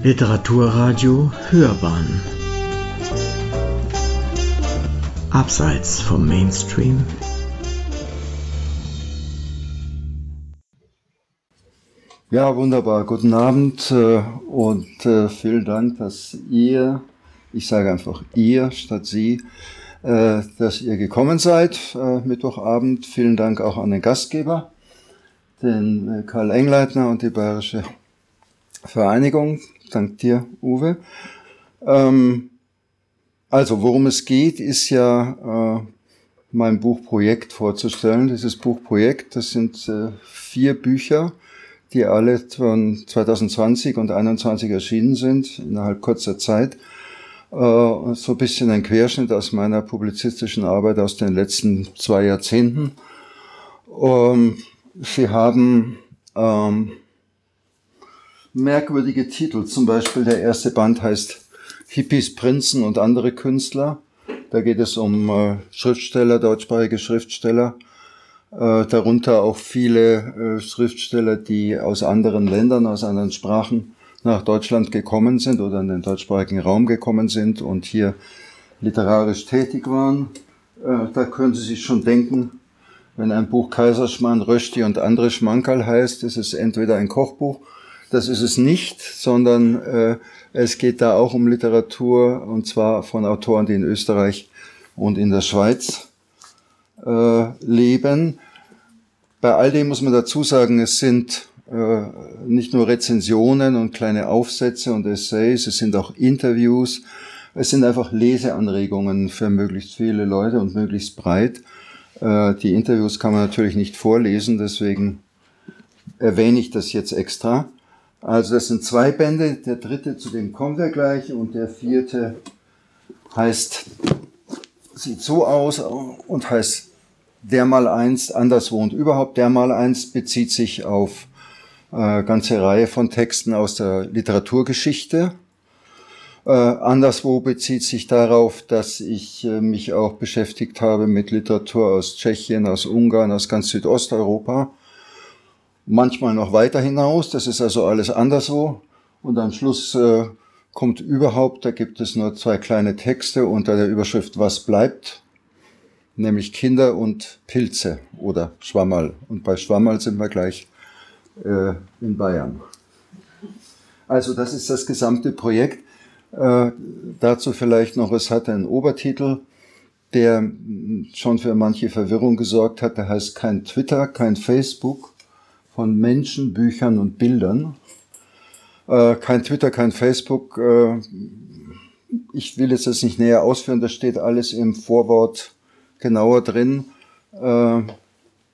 Literaturradio Hörbahn Abseits vom Mainstream Ja, wunderbar. Guten Abend äh, und äh, vielen Dank, dass ihr, ich sage einfach ihr statt sie, äh, dass ihr gekommen seid Mittwochabend. Vielen Dank auch an den Gastgeber, den Karl Engleitner und die Bayerische Vereinigung. Dank dir, Uwe. Ähm, also, worum es geht, ist ja mein Buchprojekt vorzustellen. Dieses Buchprojekt, das sind vier Bücher, die alle von 2020 und 2021 erschienen sind, innerhalb kurzer Zeit. Äh, so ein bisschen ein Querschnitt aus meiner publizistischen Arbeit aus den letzten zwei Jahrzehnten. Ähm, sie haben ähm, merkwürdige Titel. Zum Beispiel der erste Band heißt Hippies, Prinzen und andere Künstler. Da geht es um äh, Schriftsteller, deutschsprachige Schriftsteller äh, darunter auch viele äh, Schriftsteller, die aus anderen Ländern, aus anderen Sprachen nach Deutschland gekommen sind oder in den deutschsprachigen Raum gekommen sind und hier literarisch tätig waren. Da können Sie sich schon denken, wenn ein Buch Kaiserschmarrn, Rösti und andere Schmankerl heißt, ist es entweder ein Kochbuch, das ist es nicht, sondern äh, es geht da auch um Literatur und zwar von Autoren, die in Österreich und in der Schweiz äh, leben. Bei all dem muss man dazu sagen, es sind äh, nicht nur Rezensionen und kleine Aufsätze und Essays, es sind auch Interviews, es sind einfach Leseanregungen für möglichst viele Leute und möglichst breit. Äh, die Interviews kann man natürlich nicht vorlesen, deswegen erwähne ich das jetzt extra. Also das sind zwei Bände, der dritte, zu dem kommt er gleich, und der vierte heißt, sieht so aus und heißt der mal einst anderswo und überhaupt der mal einst bezieht sich auf äh, ganze Reihe von Texten aus der Literaturgeschichte. Äh, anderswo bezieht sich darauf, dass ich äh, mich auch beschäftigt habe mit Literatur aus Tschechien, aus Ungarn, aus ganz Südosteuropa. Manchmal noch weiter hinaus, das ist also alles anderswo. Und am Schluss äh, kommt überhaupt, da gibt es nur zwei kleine Texte unter der Überschrift Was bleibt nämlich Kinder und Pilze oder Schwammerl. Und bei Schwammerl sind wir gleich äh, in Bayern. Also das ist das gesamte Projekt. Äh, dazu vielleicht noch, es hat einen Obertitel, der schon für manche Verwirrung gesorgt hat. Der heißt kein Twitter, kein Facebook von Menschen, Büchern und Bildern. Äh, kein Twitter, kein Facebook. Äh, ich will jetzt das nicht näher ausführen, das steht alles im Vorwort genauer drin, äh,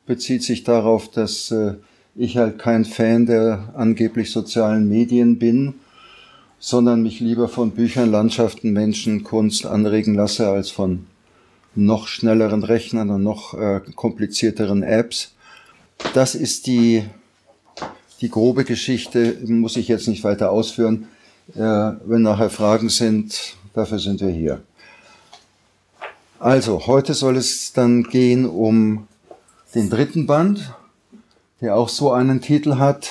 bezieht sich darauf, dass äh, ich halt kein Fan der angeblich sozialen Medien bin, sondern mich lieber von Büchern, Landschaften, Menschen, Kunst anregen lasse als von noch schnelleren Rechnern und noch äh, komplizierteren Apps. Das ist die, die grobe Geschichte, muss ich jetzt nicht weiter ausführen. Äh, wenn nachher Fragen sind, dafür sind wir hier. Also, heute soll es dann gehen um den dritten Band, der auch so einen Titel hat.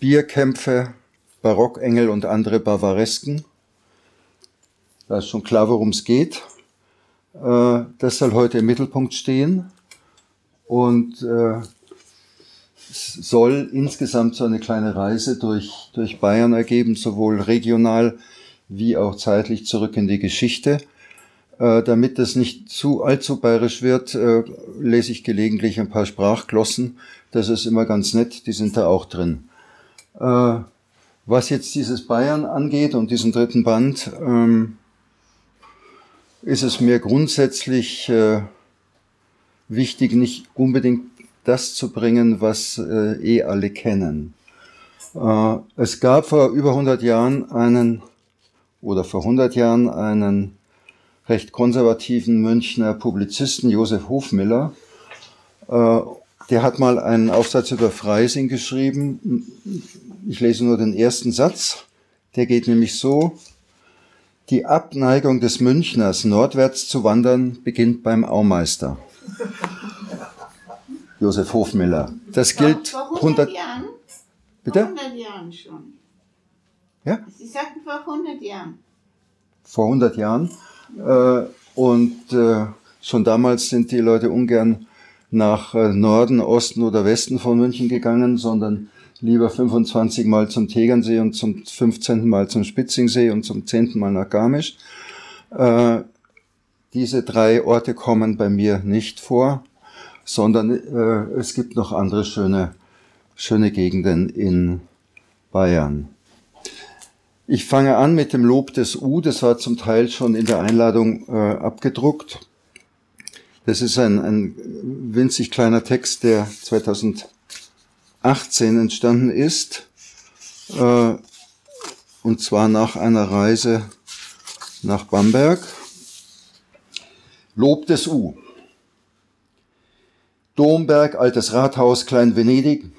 Bierkämpfe, Barockengel und andere Bavaresken. Da ist schon klar, worum es geht. Äh, das soll heute im Mittelpunkt stehen und äh, soll insgesamt so eine kleine Reise durch, durch Bayern ergeben, sowohl regional wie auch zeitlich zurück in die Geschichte. Äh, damit das nicht zu allzu bayerisch wird, äh, lese ich gelegentlich ein paar Sprachglossen. Das ist immer ganz nett, die sind da auch drin. Äh, was jetzt dieses Bayern angeht und diesen dritten Band, ähm, ist es mir grundsätzlich äh, wichtig, nicht unbedingt das zu bringen, was äh, eh alle kennen. Äh, es gab vor über 100 Jahren einen, oder vor 100 Jahren einen recht konservativen Münchner Publizisten Josef Hofmiller. Äh, der hat mal einen Aufsatz über Freising geschrieben. Ich lese nur den ersten Satz. Der geht nämlich so. Die Abneigung des Münchners, nordwärts zu wandern, beginnt beim Aumeister. Josef Hofmiller. Das gilt vor 100 Jahren? Bitte? Vor 100 Jahren schon. Ja? Sie sagten vor 100 Jahren. Vor 100 Jahren. Äh, und äh, schon damals sind die Leute ungern nach äh, Norden, Osten oder Westen von München gegangen, sondern lieber 25 Mal zum Tegernsee und zum 15. Mal zum Spitzingsee und zum 10. Mal nach Garmisch. Diese drei Orte kommen bei mir nicht vor, sondern äh, es gibt noch andere schöne, schöne Gegenden in Bayern. Ich fange an mit dem Lob des U, das war zum Teil schon in der Einladung äh, abgedruckt. Das ist ein, ein winzig kleiner Text, der 2018 entstanden ist, äh, und zwar nach einer Reise nach Bamberg. Lob des U. Domberg, altes Rathaus, Klein Venedig.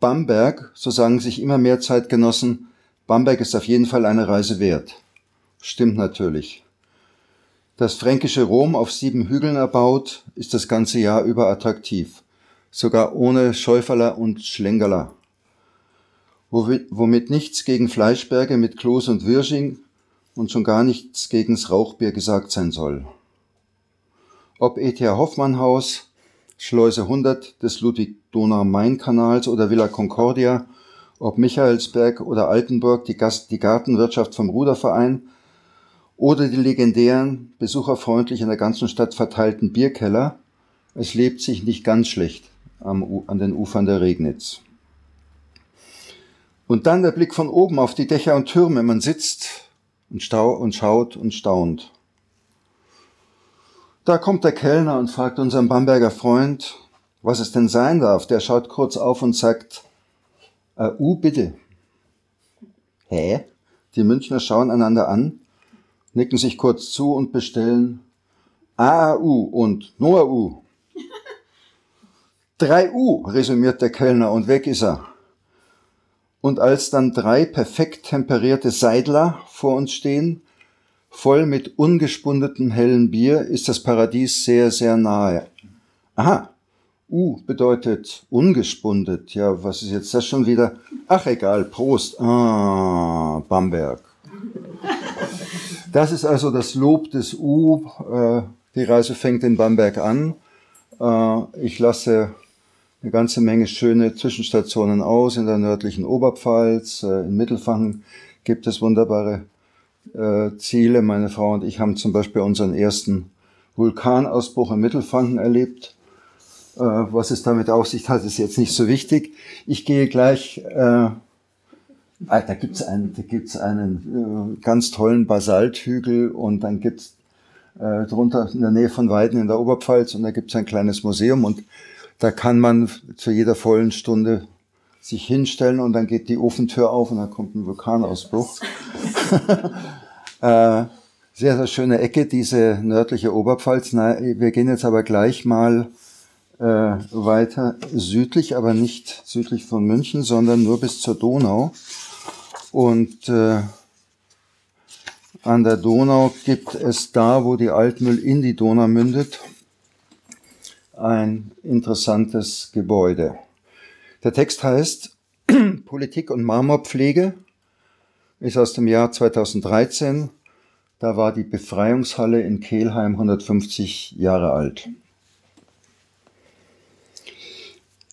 Bamberg, so sagen sich immer mehr Zeitgenossen, Bamberg ist auf jeden Fall eine Reise wert. Stimmt natürlich. Das fränkische Rom auf sieben Hügeln erbaut, ist das ganze Jahr über attraktiv. Sogar ohne Schäuferler und Schlengerler. Womit nichts gegen Fleischberge mit Kloß und Wirsching und schon gar nichts gegens Rauchbier gesagt sein soll. Ob E.T.A. Hoffmann Haus, Schleuse 100 des Ludwig-Donau-Main-Kanals oder Villa Concordia, ob Michaelsberg oder Altenburg, die, Gast die Gartenwirtschaft vom Ruderverein oder die legendären, besucherfreundlich in der ganzen Stadt verteilten Bierkeller. Es lebt sich nicht ganz schlecht am, an den Ufern der Regnitz. Und dann der Blick von oben auf die Dächer und Türme. Man sitzt und, stau und schaut und staunt. Da kommt der Kellner und fragt unseren Bamberger Freund, was es denn sein darf. Der schaut kurz auf und sagt, äh, U bitte. Hä? Die Münchner schauen einander an, nicken sich kurz zu und bestellen AAU und NOAU. Drei U, resümiert der Kellner und weg ist er. Und als dann drei perfekt temperierte Seidler vor uns stehen, voll mit ungespundetem hellen Bier, ist das Paradies sehr, sehr nahe. Aha, U bedeutet ungespundet. Ja, was ist jetzt das schon wieder? Ach egal, Prost. Ah, Bamberg. Das ist also das Lob des U. Äh, die Reise fängt in Bamberg an. Äh, ich lasse eine ganze Menge schöne Zwischenstationen aus in der nördlichen Oberpfalz. Äh, in Mittelfangen gibt es wunderbare äh, Ziele. Meine Frau und ich haben zum Beispiel unseren ersten Vulkanausbruch in Mittelfranken erlebt. Äh, was es damit auf sich hat, ist jetzt nicht so wichtig. Ich gehe gleich, äh, ah, da gibt's einen, da gibt's einen äh, ganz tollen Basalthügel und dann gibt's äh, drunter in der Nähe von Weiden in der Oberpfalz und da gibt's ein kleines Museum und da kann man zu jeder vollen Stunde sich hinstellen und dann geht die Ofentür auf und dann kommt ein Vulkanausbruch. äh, sehr, sehr schöne Ecke, diese nördliche Oberpfalz. Na, wir gehen jetzt aber gleich mal äh, weiter südlich, aber nicht südlich von München, sondern nur bis zur Donau. Und äh, an der Donau gibt es da, wo die Altmühl in die Donau mündet, ein interessantes Gebäude. Der Text heißt Politik und Marmorpflege, ist aus dem Jahr 2013. Da war die Befreiungshalle in Kehlheim 150 Jahre alt.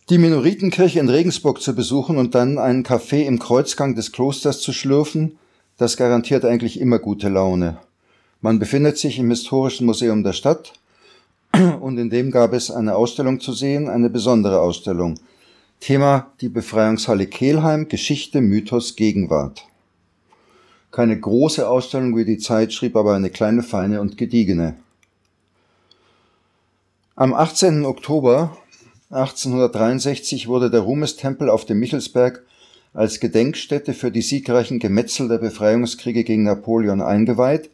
Die Minoritenkirche in Regensburg zu besuchen und dann einen Kaffee im Kreuzgang des Klosters zu schlürfen, das garantiert eigentlich immer gute Laune. Man befindet sich im Historischen Museum der Stadt und in dem gab es eine Ausstellung zu sehen, eine besondere Ausstellung. Thema die Befreiungshalle Kehlheim, Geschichte, Mythos, Gegenwart. Keine große Ausstellung wie die Zeit schrieb, aber eine kleine, feine und gediegene. Am 18. Oktober 1863 wurde der Ruhmestempel auf dem Michelsberg als Gedenkstätte für die siegreichen Gemetzel der Befreiungskriege gegen Napoleon eingeweiht,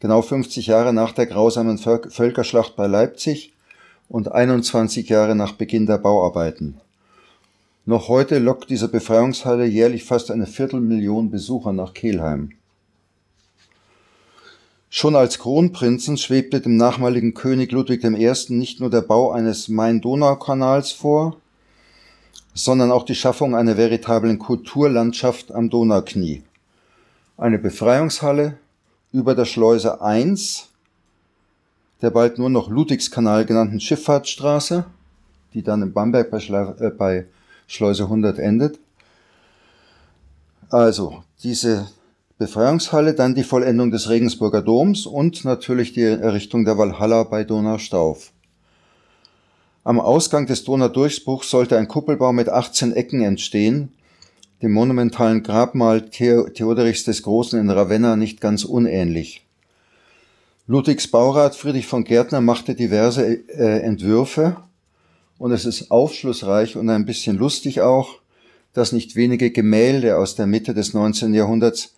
genau 50 Jahre nach der grausamen Völkerschlacht bei Leipzig und 21 Jahre nach Beginn der Bauarbeiten. Noch heute lockt diese Befreiungshalle jährlich fast eine Viertelmillion Besucher nach Kelheim. Schon als Kronprinzen schwebte dem nachmaligen König Ludwig I. nicht nur der Bau eines Main-Donau-Kanals vor, sondern auch die Schaffung einer veritablen Kulturlandschaft am Donauknie. Eine Befreiungshalle über der Schleuse 1, der bald nur noch Ludwigskanal genannten Schifffahrtsstraße, die dann in Bamberg bei, Schla äh, bei Schleuse 100 endet. Also diese Befreiungshalle, dann die Vollendung des Regensburger Doms und natürlich die Errichtung der Walhalla bei Donaustauf. Am Ausgang des Donaudurchbruchs sollte ein Kuppelbau mit 18 Ecken entstehen, dem monumentalen Grabmal Theoderichs des Großen in Ravenna nicht ganz unähnlich. Ludwigs Baurat Friedrich von Gärtner machte diverse äh, Entwürfe und es ist aufschlussreich und ein bisschen lustig auch, dass nicht wenige Gemälde aus der Mitte des 19. Jahrhunderts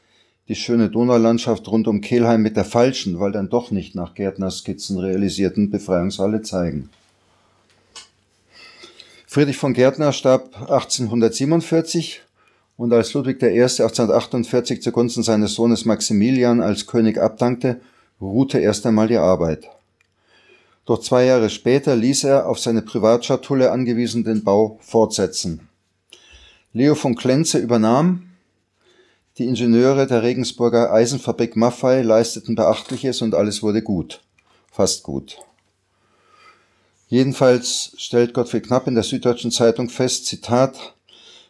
die schöne Donaulandschaft rund um Kelheim mit der falschen, weil dann doch nicht nach Gärtners Skizzen realisierten Befreiungshalle zeigen. Friedrich von Gärtner starb 1847 und als Ludwig I. 1848 zugunsten seines Sohnes Maximilian als König abdankte, ruhte erst einmal die Arbeit. Doch zwei Jahre später ließ er auf seine Privatschatulle angewiesen den Bau fortsetzen. Leo von Klenze übernahm. Die Ingenieure der Regensburger Eisenfabrik Maffei leisteten Beachtliches und alles wurde gut. Fast gut. Jedenfalls stellt Gottfried Knapp in der Süddeutschen Zeitung fest, Zitat,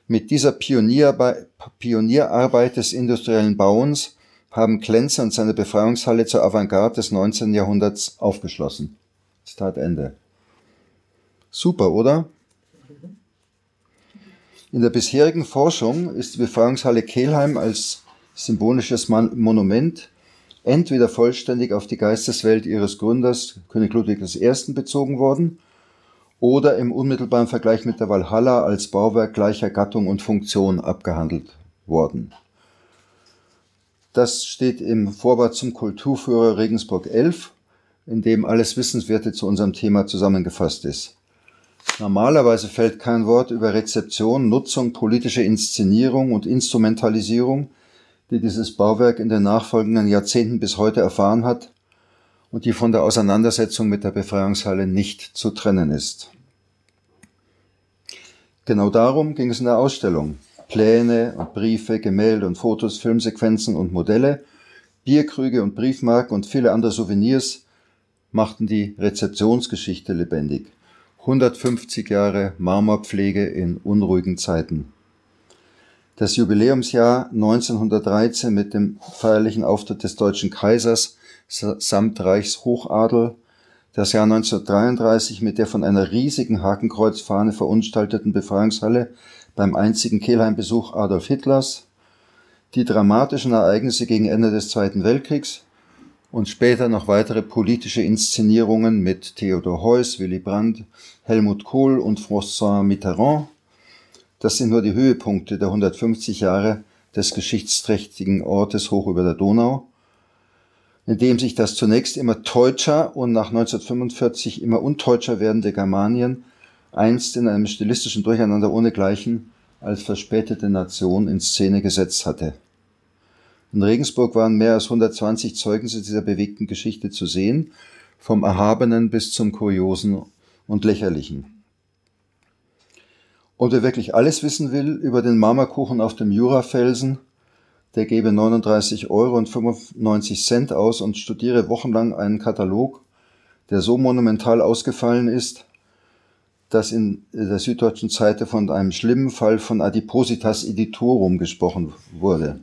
mit dieser Pionierarbeit des industriellen Bauens haben Klenze und seine Befreiungshalle zur Avantgarde des 19. Jahrhunderts aufgeschlossen. Zitat Ende. Super, oder? In der bisherigen Forschung ist die Befreiungshalle Kelheim als symbolisches Monument entweder vollständig auf die Geisteswelt ihres Gründers, König Ludwig I., bezogen worden, oder im unmittelbaren Vergleich mit der Walhalla als Bauwerk gleicher Gattung und Funktion abgehandelt worden. Das steht im Vorwort zum Kulturführer Regensburg 11, in dem alles Wissenswerte zu unserem Thema zusammengefasst ist. Normalerweise fällt kein Wort über Rezeption, Nutzung, politische Inszenierung und Instrumentalisierung die dieses Bauwerk in den nachfolgenden Jahrzehnten bis heute erfahren hat und die von der Auseinandersetzung mit der Befreiungshalle nicht zu trennen ist. Genau darum ging es in der Ausstellung. Pläne und Briefe, Gemälde und Fotos, Filmsequenzen und Modelle, Bierkrüge und Briefmarken und viele andere Souvenirs machten die Rezeptionsgeschichte lebendig. 150 Jahre Marmorpflege in unruhigen Zeiten. Das Jubiläumsjahr 1913 mit dem feierlichen Auftritt des deutschen Kaisers samt Reichshochadel, das Jahr 1933 mit der von einer riesigen Hakenkreuzfahne verunstalteten Befreiungshalle beim einzigen Kehlheim-Besuch Adolf Hitlers, die dramatischen Ereignisse gegen Ende des Zweiten Weltkriegs und später noch weitere politische Inszenierungen mit Theodor Heuss, Willy Brandt, Helmut Kohl und François Mitterrand, das sind nur die Höhepunkte der 150 Jahre des geschichtsträchtigen Ortes hoch über der Donau, in dem sich das zunächst immer deutscher und nach 1945 immer unteutscher werdende Germanien einst in einem stilistischen Durcheinander ohnegleichen als verspätete Nation in Szene gesetzt hatte. In Regensburg waren mehr als 120 Zeugnisse dieser bewegten Geschichte zu sehen, vom Erhabenen bis zum Kuriosen und Lächerlichen. Und wer wirklich alles wissen will über den Marmorkuchen auf dem Jurafelsen, der gebe 39 Euro und 95 Cent aus und studiere wochenlang einen Katalog, der so monumental ausgefallen ist, dass in der Süddeutschen Zeitung von einem schlimmen Fall von Adipositas editorum gesprochen wurde.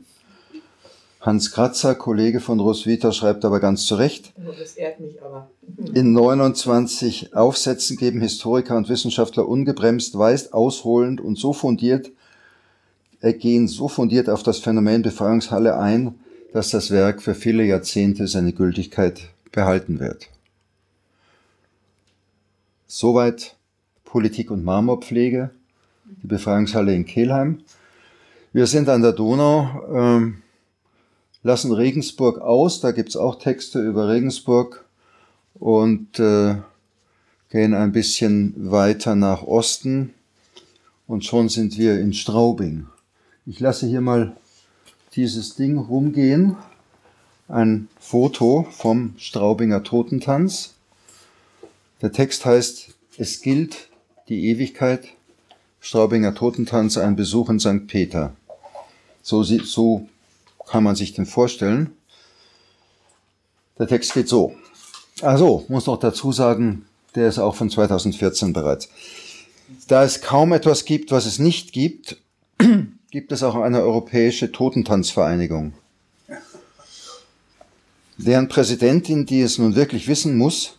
Hans Kratzer, Kollege von Roswitha, schreibt aber ganz zu Recht. Das ehrt mich aber. In 29 Aufsätzen geben Historiker und Wissenschaftler ungebremst, weist ausholend und so fundiert, äh, gehen so fundiert auf das Phänomen Befreiungshalle ein, dass das Werk für viele Jahrzehnte seine Gültigkeit behalten wird. Soweit Politik und Marmorpflege, die Befreiungshalle in Kelheim. Wir sind an der Donau. Ähm, lassen Regensburg aus. Da gibt's auch Texte über Regensburg und äh, gehen ein bisschen weiter nach Osten und schon sind wir in Straubing. Ich lasse hier mal dieses Ding rumgehen. Ein Foto vom Straubinger Totentanz. Der Text heißt, es gilt die Ewigkeit, Straubinger Totentanz ein Besuch in St. Peter. So, so kann man sich den vorstellen. Der Text geht so. Also, muss noch dazu sagen, der ist auch von 2014 bereits. Da es kaum etwas gibt, was es nicht gibt, gibt es auch eine europäische Totentanzvereinigung. Deren Präsidentin, die es nun wirklich wissen muss,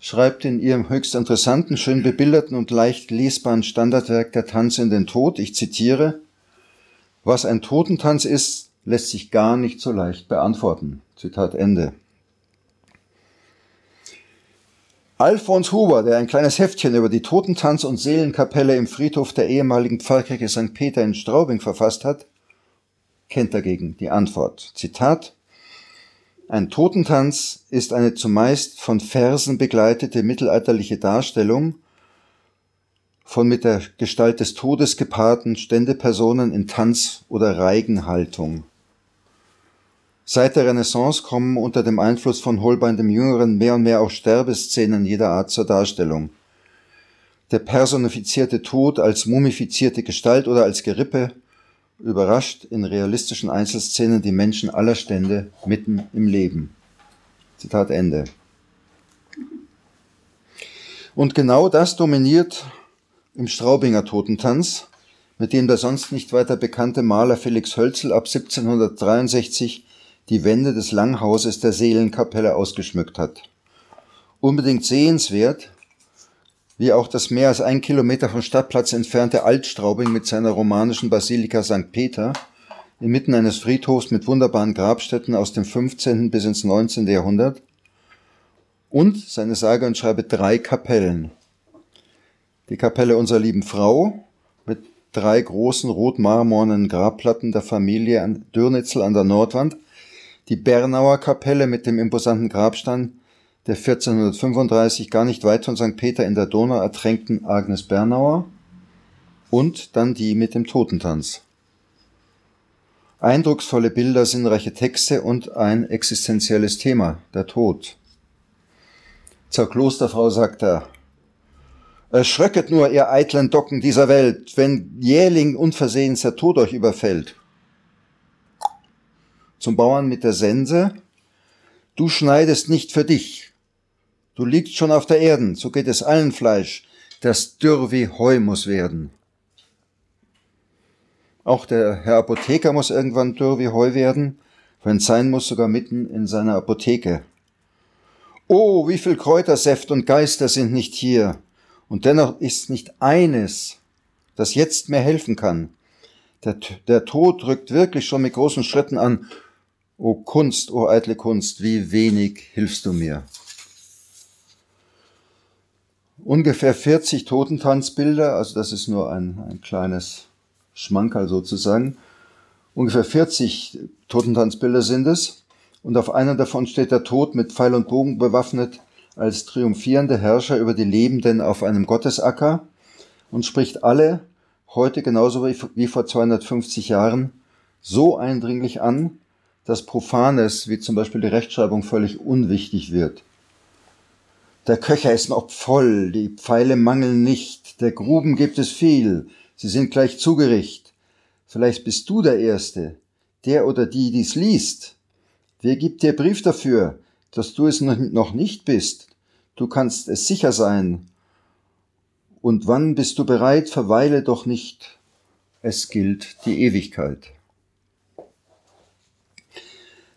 schreibt in ihrem höchst interessanten, schön bebilderten und leicht lesbaren Standardwerk Der Tanz in den Tod, ich zitiere, was ein Totentanz ist, lässt sich gar nicht so leicht beantworten. Zitat Ende. Alfons Huber, der ein kleines Heftchen über die Totentanz- und Seelenkapelle im Friedhof der ehemaligen Pfarrkirche St. Peter in Straubing verfasst hat, kennt dagegen die Antwort. Zitat Ein Totentanz ist eine zumeist von Versen begleitete mittelalterliche Darstellung von mit der Gestalt des Todes gepaarten Ständepersonen in Tanz- oder Reigenhaltung. Seit der Renaissance kommen unter dem Einfluss von Holbein dem Jüngeren mehr und mehr auch Sterbeszenen jeder Art zur Darstellung. Der personifizierte Tod als mumifizierte Gestalt oder als Gerippe überrascht in realistischen Einzelszenen die Menschen aller Stände mitten im Leben. Zitat Ende. Und genau das dominiert im Straubinger Totentanz, mit dem der sonst nicht weiter bekannte Maler Felix Hölzel ab 1763 die Wände des Langhauses der Seelenkapelle ausgeschmückt hat. Unbedingt sehenswert, wie auch das mehr als ein Kilometer vom Stadtplatz entfernte Altstraubing mit seiner romanischen Basilika St. Peter, inmitten eines Friedhofs mit wunderbaren Grabstätten aus dem 15. bis ins 19. Jahrhundert und seine sage und schreibe drei Kapellen. Die Kapelle unserer lieben Frau mit drei großen rotmarmornen Grabplatten der Familie Dürnitzel an der Nordwand die Bernauer Kapelle mit dem imposanten Grabstein der 1435 gar nicht weit von St. Peter in der Donau ertränkten Agnes Bernauer und dann die mit dem Totentanz. Eindrucksvolle Bilder, sinnreiche Texte und ein existenzielles Thema, der Tod. Zur Klosterfrau sagt er, Erschrecket nur, ihr eitlen Docken dieser Welt, wenn jähling unversehens der Tod euch überfällt zum Bauern mit der Sense, du schneidest nicht für dich. Du liegst schon auf der Erden, so geht es allen Fleisch, das dürr wie Heu muss werden. Auch der Herr Apotheker muss irgendwann dürr wie Heu werden, wenn sein muss, sogar mitten in seiner Apotheke. Oh, wie viel Kräutersäft und Geister sind nicht hier, und dennoch ist nicht eines, das jetzt mehr helfen kann. Der, der Tod rückt wirklich schon mit großen Schritten an, O Kunst, o eitle Kunst, wie wenig hilfst du mir. Ungefähr 40 Totentanzbilder, also das ist nur ein, ein kleines Schmankerl sozusagen. Ungefähr 40 Totentanzbilder sind es. Und auf einer davon steht der Tod mit Pfeil und Bogen bewaffnet als triumphierender Herrscher über die Lebenden auf einem Gottesacker und spricht alle, heute genauso wie vor 250 Jahren, so eindringlich an, dass Profanes, wie zum Beispiel die Rechtschreibung, völlig unwichtig wird. Der Köcher ist noch voll, die Pfeile mangeln nicht, der Gruben gibt es viel, sie sind gleich zugericht. Vielleicht bist du der Erste, der oder die dies liest. Wer gibt dir Brief dafür, dass du es noch nicht bist? Du kannst es sicher sein. Und wann bist du bereit, verweile doch nicht. Es gilt die Ewigkeit.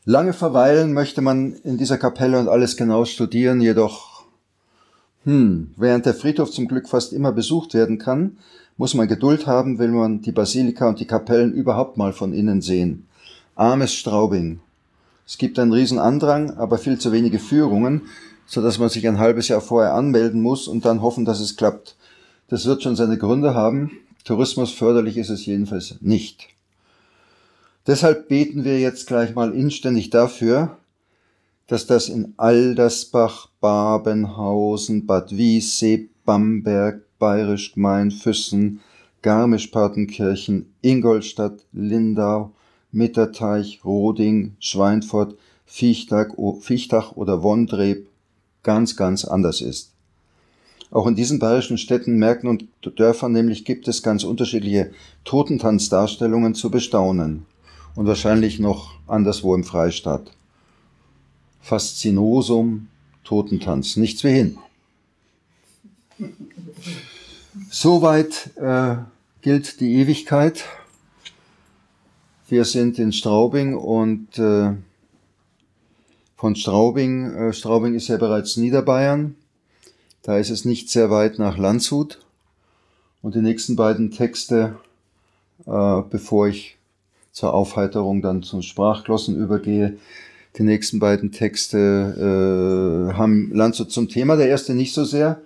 Lange verweilen möchte man in dieser Kapelle und alles genau studieren, jedoch, hm, während der Friedhof zum Glück fast immer besucht werden kann, muss man Geduld haben, will man die Basilika und die Kapellen überhaupt mal von innen sehen. Armes Straubing. Es gibt einen riesen Andrang, aber viel zu wenige Führungen, so dass man sich ein halbes Jahr vorher anmelden muss und dann hoffen, dass es klappt. Das wird schon seine Gründe haben. Tourismus förderlich ist es jedenfalls nicht. Deshalb beten wir jetzt gleich mal inständig dafür, dass das in Aldersbach, Babenhausen, Bad Wiessee, Bamberg, Bayerisch Gmein, Füssen, Garmisch-Partenkirchen, Ingolstadt, Lindau, Mitterteich, Roding, Auch in diesen bayerischen Städten, Märkten und Dörfern nämlich gibt es ganz unterschiedliche Totentanzdarstellungen zu bestaunen. Und wahrscheinlich noch anderswo im Freistaat. Faszinosum, Totentanz, nichts wie hin. Soweit äh, gilt die Ewigkeit. Wir sind in Straubing und äh, von Straubing, äh, Straubing ist ja bereits Niederbayern, da ist es nicht sehr weit nach Landshut. Und die nächsten beiden Texte, äh, bevor ich zur Aufheiterung dann zum Sprachglossen übergehe, die nächsten beiden Texte äh, haben Landshut zum Thema. Der erste nicht so sehr,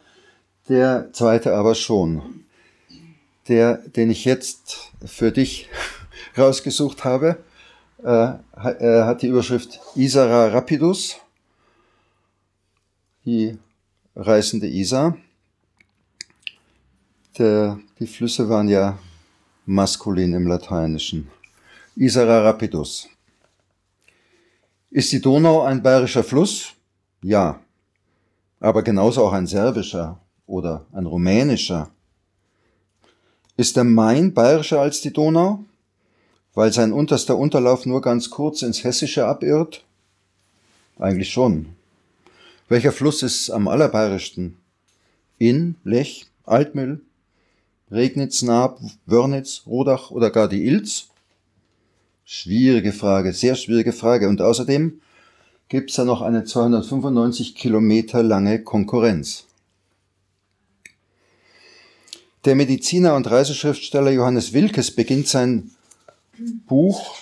der zweite aber schon. Der, den ich jetzt für dich rausgesucht habe, äh, hat die Überschrift Isara Rapidus, die reißende Isar. Der, die Flüsse waren ja maskulin im Lateinischen. Isara Rapidus. Ist die Donau ein bayerischer Fluss? Ja. Aber genauso auch ein serbischer oder ein rumänischer. Ist der Main bayerischer als die Donau? Weil sein unterster Unterlauf nur ganz kurz ins Hessische abirrt? Eigentlich schon. Welcher Fluss ist am allerbayerischsten? Inn, Lech, Altmühl, Regnitz, Naab, Wörnitz, Rodach oder gar die Ilz? Schwierige Frage, sehr schwierige Frage. Und außerdem gibt es da noch eine 295 Kilometer lange Konkurrenz. Der Mediziner und Reiseschriftsteller Johannes Wilkes beginnt sein Buch,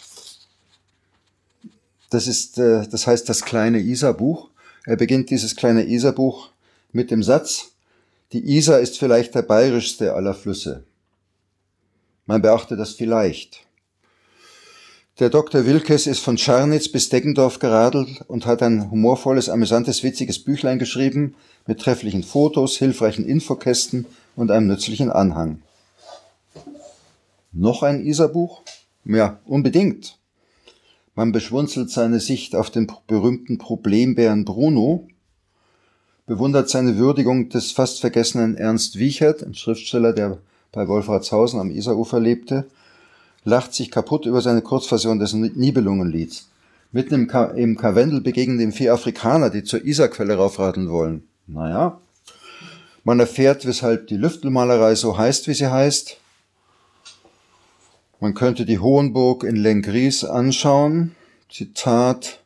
das ist, äh, das heißt das kleine Isar-Buch. Er beginnt dieses kleine Isar-Buch mit dem Satz, die Isar ist vielleicht der bayerischste aller Flüsse. Man beachte das vielleicht. Der Dr. Wilkes ist von Scharnitz bis Deggendorf geradelt und hat ein humorvolles, amüsantes, witziges Büchlein geschrieben mit trefflichen Fotos, hilfreichen Infokästen und einem nützlichen Anhang. Noch ein Isar-Buch? Ja, unbedingt. Man beschwunzelt seine Sicht auf den berühmten Problembären Bruno, bewundert seine Würdigung des fast vergessenen Ernst Wiechert, ein Schriftsteller, der bei Wolfratshausen am Isarufer lebte, lacht sich kaputt über seine Kurzversion des Nibelungenlieds. Mitten im, Ka im Karwendel begegnen dem vier Afrikaner, die zur Isarquelle raufradeln wollen. Naja. Man erfährt, weshalb die Lüftelmalerei so heißt, wie sie heißt. Man könnte die Hohenburg in Lengries anschauen. Zitat.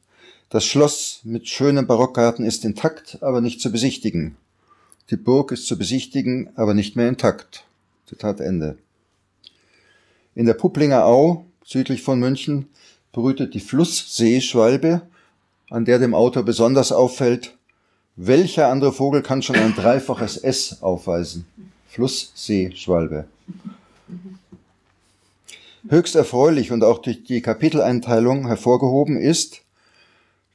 Das Schloss mit schönem Barockgarten ist intakt, aber nicht zu besichtigen. Die Burg ist zu besichtigen, aber nicht mehr intakt. Zitat Ende. In der Pupplinger Au, südlich von München, brütet die Flussseeschwalbe, an der dem Autor besonders auffällt, welcher andere Vogel kann schon ein dreifaches S aufweisen? Flussseeschwalbe. Höchst erfreulich und auch durch die Kapiteleinteilung hervorgehoben ist,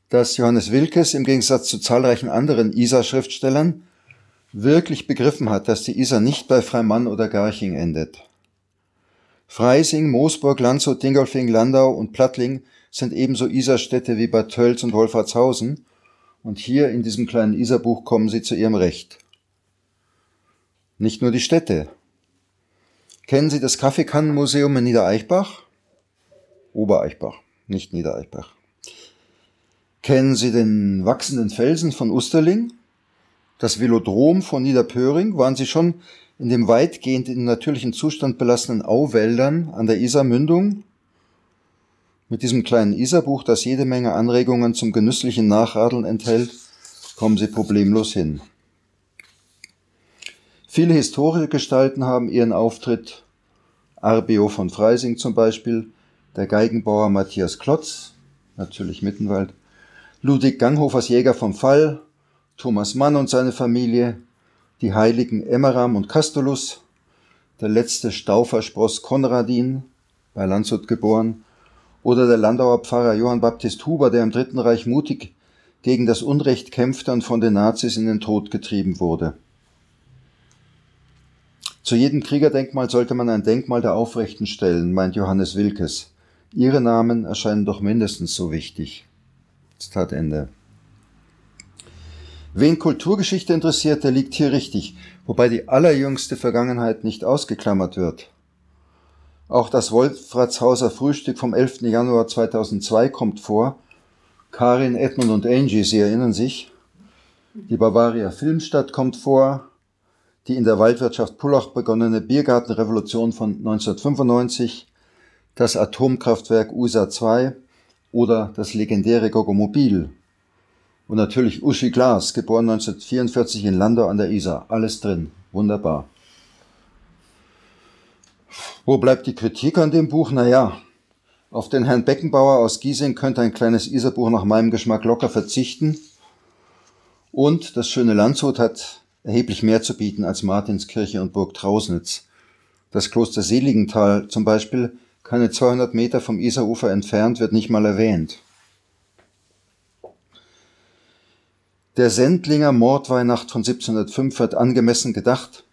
dass Johannes Wilkes im Gegensatz zu zahlreichen anderen Isar-Schriftstellern wirklich begriffen hat, dass die Isar nicht bei Freimann oder Garching endet. Freising, Moosburg, Landshut, Dingolfing, Landau und Plattling sind ebenso Isarstädte wie Bad Tölz und Wolfratshausen und hier in diesem kleinen Isarbuch kommen sie zu ihrem Recht. Nicht nur die Städte. Kennen Sie das Kaffeekannenmuseum in Niedereichbach? Obereichbach, nicht Niedereichbach. Kennen Sie den wachsenden Felsen von Usterling? Das Velodrom von Niederpöring? Waren Sie schon in dem weitgehend in natürlichen Zustand belassenen Auwäldern an der Isarmündung. Mit diesem kleinen Isarbuch, das jede Menge Anregungen zum genüsslichen Nachradeln enthält, kommen Sie problemlos hin. Viele historische Gestalten haben ihren Auftritt. Arbeo von Freising zum Beispiel, der Geigenbauer Matthias Klotz, natürlich Mittenwald, Ludwig Ganghofers Jäger vom Fall, Thomas Mann und seine Familie, die Heiligen Emmeram und Castulus, der letzte Stauferspross Konradin, bei Landshut geboren, oder der Landauer Pfarrer Johann Baptist Huber, der im Dritten Reich mutig gegen das Unrecht kämpfte und von den Nazis in den Tod getrieben wurde. Zu jedem Kriegerdenkmal sollte man ein Denkmal der Aufrechten stellen, meint Johannes Wilkes. Ihre Namen erscheinen doch mindestens so wichtig. Zitat Ende. Wen Kulturgeschichte interessiert, der liegt hier richtig, wobei die allerjüngste Vergangenheit nicht ausgeklammert wird. Auch das Wolfratshauser Frühstück vom 11. Januar 2002 kommt vor. Karin, Edmund und Angie, Sie erinnern sich. Die Bavaria Filmstadt kommt vor. Die in der Waldwirtschaft Pullach begonnene Biergartenrevolution von 1995. Das Atomkraftwerk USA 2 oder das legendäre Gogomobil und natürlich Uschi Glas, geboren 1944 in Landau an der Isar. Alles drin. Wunderbar. Wo bleibt die Kritik an dem Buch? Naja, auf den Herrn Beckenbauer aus Giesing könnte ein kleines Isarbuch nach meinem Geschmack locker verzichten. Und das schöne Landshut hat erheblich mehr zu bieten als Martinskirche und Burg Trausnitz. Das Kloster Seligenthal zum Beispiel, keine 200 Meter vom Isarufer entfernt, wird nicht mal erwähnt. Der Sendlinger Mordweihnacht von 1705 wird angemessen gedacht,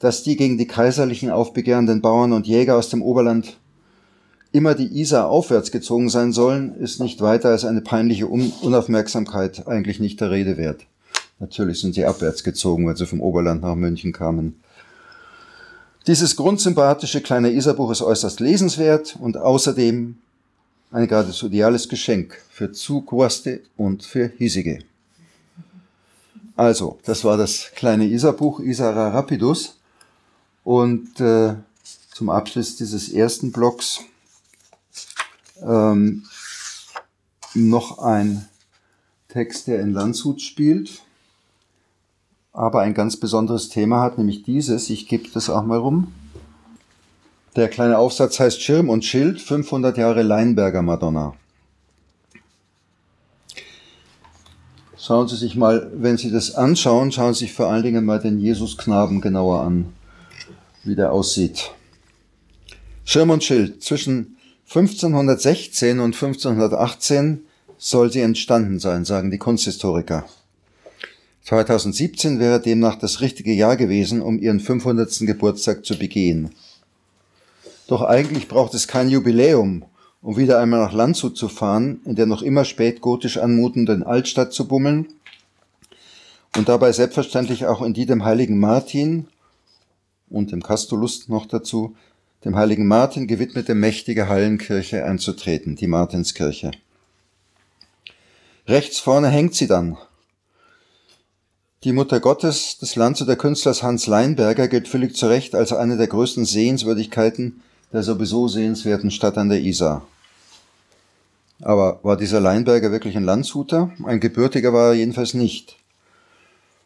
dass die gegen die kaiserlichen aufbegehrenden Bauern und Jäger aus dem Oberland immer die Isar aufwärts gezogen sein sollen, ist nicht weiter als eine peinliche Unaufmerksamkeit eigentlich nicht der Rede wert. Natürlich sind sie abwärts gezogen, weil sie vom Oberland nach München kamen. Dieses grundsympathische kleine Isarbuch ist äußerst lesenswert und außerdem ein geradezu ideales Geschenk für Zugwaste und für Hiesige. Also, das war das kleine Isar-Buch Isara Rapidus. Und äh, zum Abschluss dieses ersten Blocks ähm, noch ein Text, der in Landshut spielt, aber ein ganz besonderes Thema hat, nämlich dieses. Ich gebe das auch mal rum. Der kleine Aufsatz heißt Schirm und Schild, 500 Jahre Leinberger Madonna. Schauen Sie sich mal, wenn Sie das anschauen, schauen Sie sich vor allen Dingen mal den Jesusknaben genauer an, wie der aussieht. Schirm und Schild. Zwischen 1516 und 1518 soll sie entstanden sein, sagen die Kunsthistoriker. 2017 wäre demnach das richtige Jahr gewesen, um ihren 500. Geburtstag zu begehen. Doch eigentlich braucht es kein Jubiläum, um wieder einmal nach Landshut zu fahren, in der noch immer spätgotisch anmutenden Altstadt zu bummeln und dabei selbstverständlich auch in die dem heiligen Martin und dem Kastolust noch dazu, dem heiligen Martin gewidmete mächtige Hallenkirche einzutreten, die Martinskirche. Rechts vorne hängt sie dann. Die Mutter Gottes des Landshuter Künstlers Hans Leinberger gilt völlig zu Recht als eine der größten Sehenswürdigkeiten der sowieso sehenswerten Stadt an der Isar. Aber war dieser Leinberger wirklich ein Landshuter? Ein Gebürtiger war er jedenfalls nicht.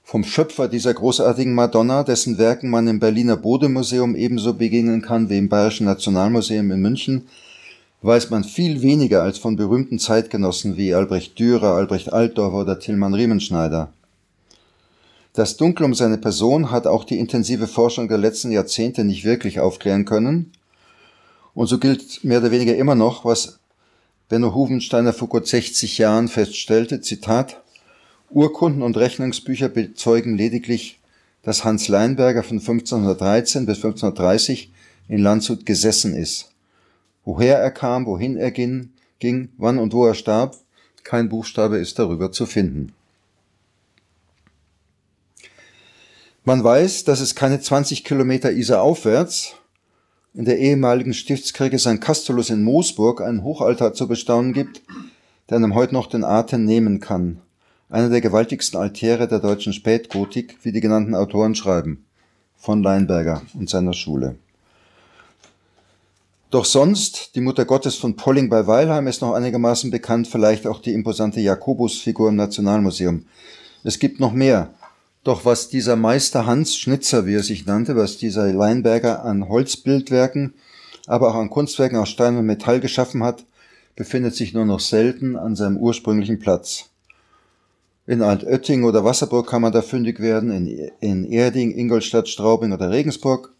Vom Schöpfer dieser großartigen Madonna, dessen Werken man im Berliner Bodemuseum ebenso begegnen kann wie im Bayerischen Nationalmuseum in München, weiß man viel weniger als von berühmten Zeitgenossen wie Albrecht Dürer, Albrecht Altdorfer oder Tillmann Riemenschneider. Das Dunkel um seine Person hat auch die intensive Forschung der letzten Jahrzehnte nicht wirklich aufklären können. Und so gilt mehr oder weniger immer noch, was Benno Huvensteiner vor gut 60 Jahren feststellte, Zitat, Urkunden und Rechnungsbücher bezeugen lediglich, dass Hans Leinberger von 1513 bis 1530 in Landshut gesessen ist. Woher er kam, wohin er ging, ging, wann und wo er starb, kein Buchstabe ist darüber zu finden. Man weiß, dass es keine 20 Kilometer Isar aufwärts in der ehemaligen Stiftskirche St. Castulus in Moosburg einen Hochaltar zu bestaunen gibt, der einem heute noch den Atem nehmen kann. Einer der gewaltigsten Altäre der deutschen Spätgotik, wie die genannten Autoren schreiben, von Leinberger und seiner Schule. Doch sonst, die Mutter Gottes von Polling bei Weilheim ist noch einigermaßen bekannt, vielleicht auch die imposante Jakobusfigur im Nationalmuseum. Es gibt noch mehr. Doch was dieser Meister Hans Schnitzer, wie er sich nannte, was dieser Leinberger an Holzbildwerken, aber auch an Kunstwerken aus Stein und Metall geschaffen hat, befindet sich nur noch selten an seinem ursprünglichen Platz. In Altötting oder Wasserburg kann man da fündig werden, in, in Erding, Ingolstadt, Straubing oder Regensburg,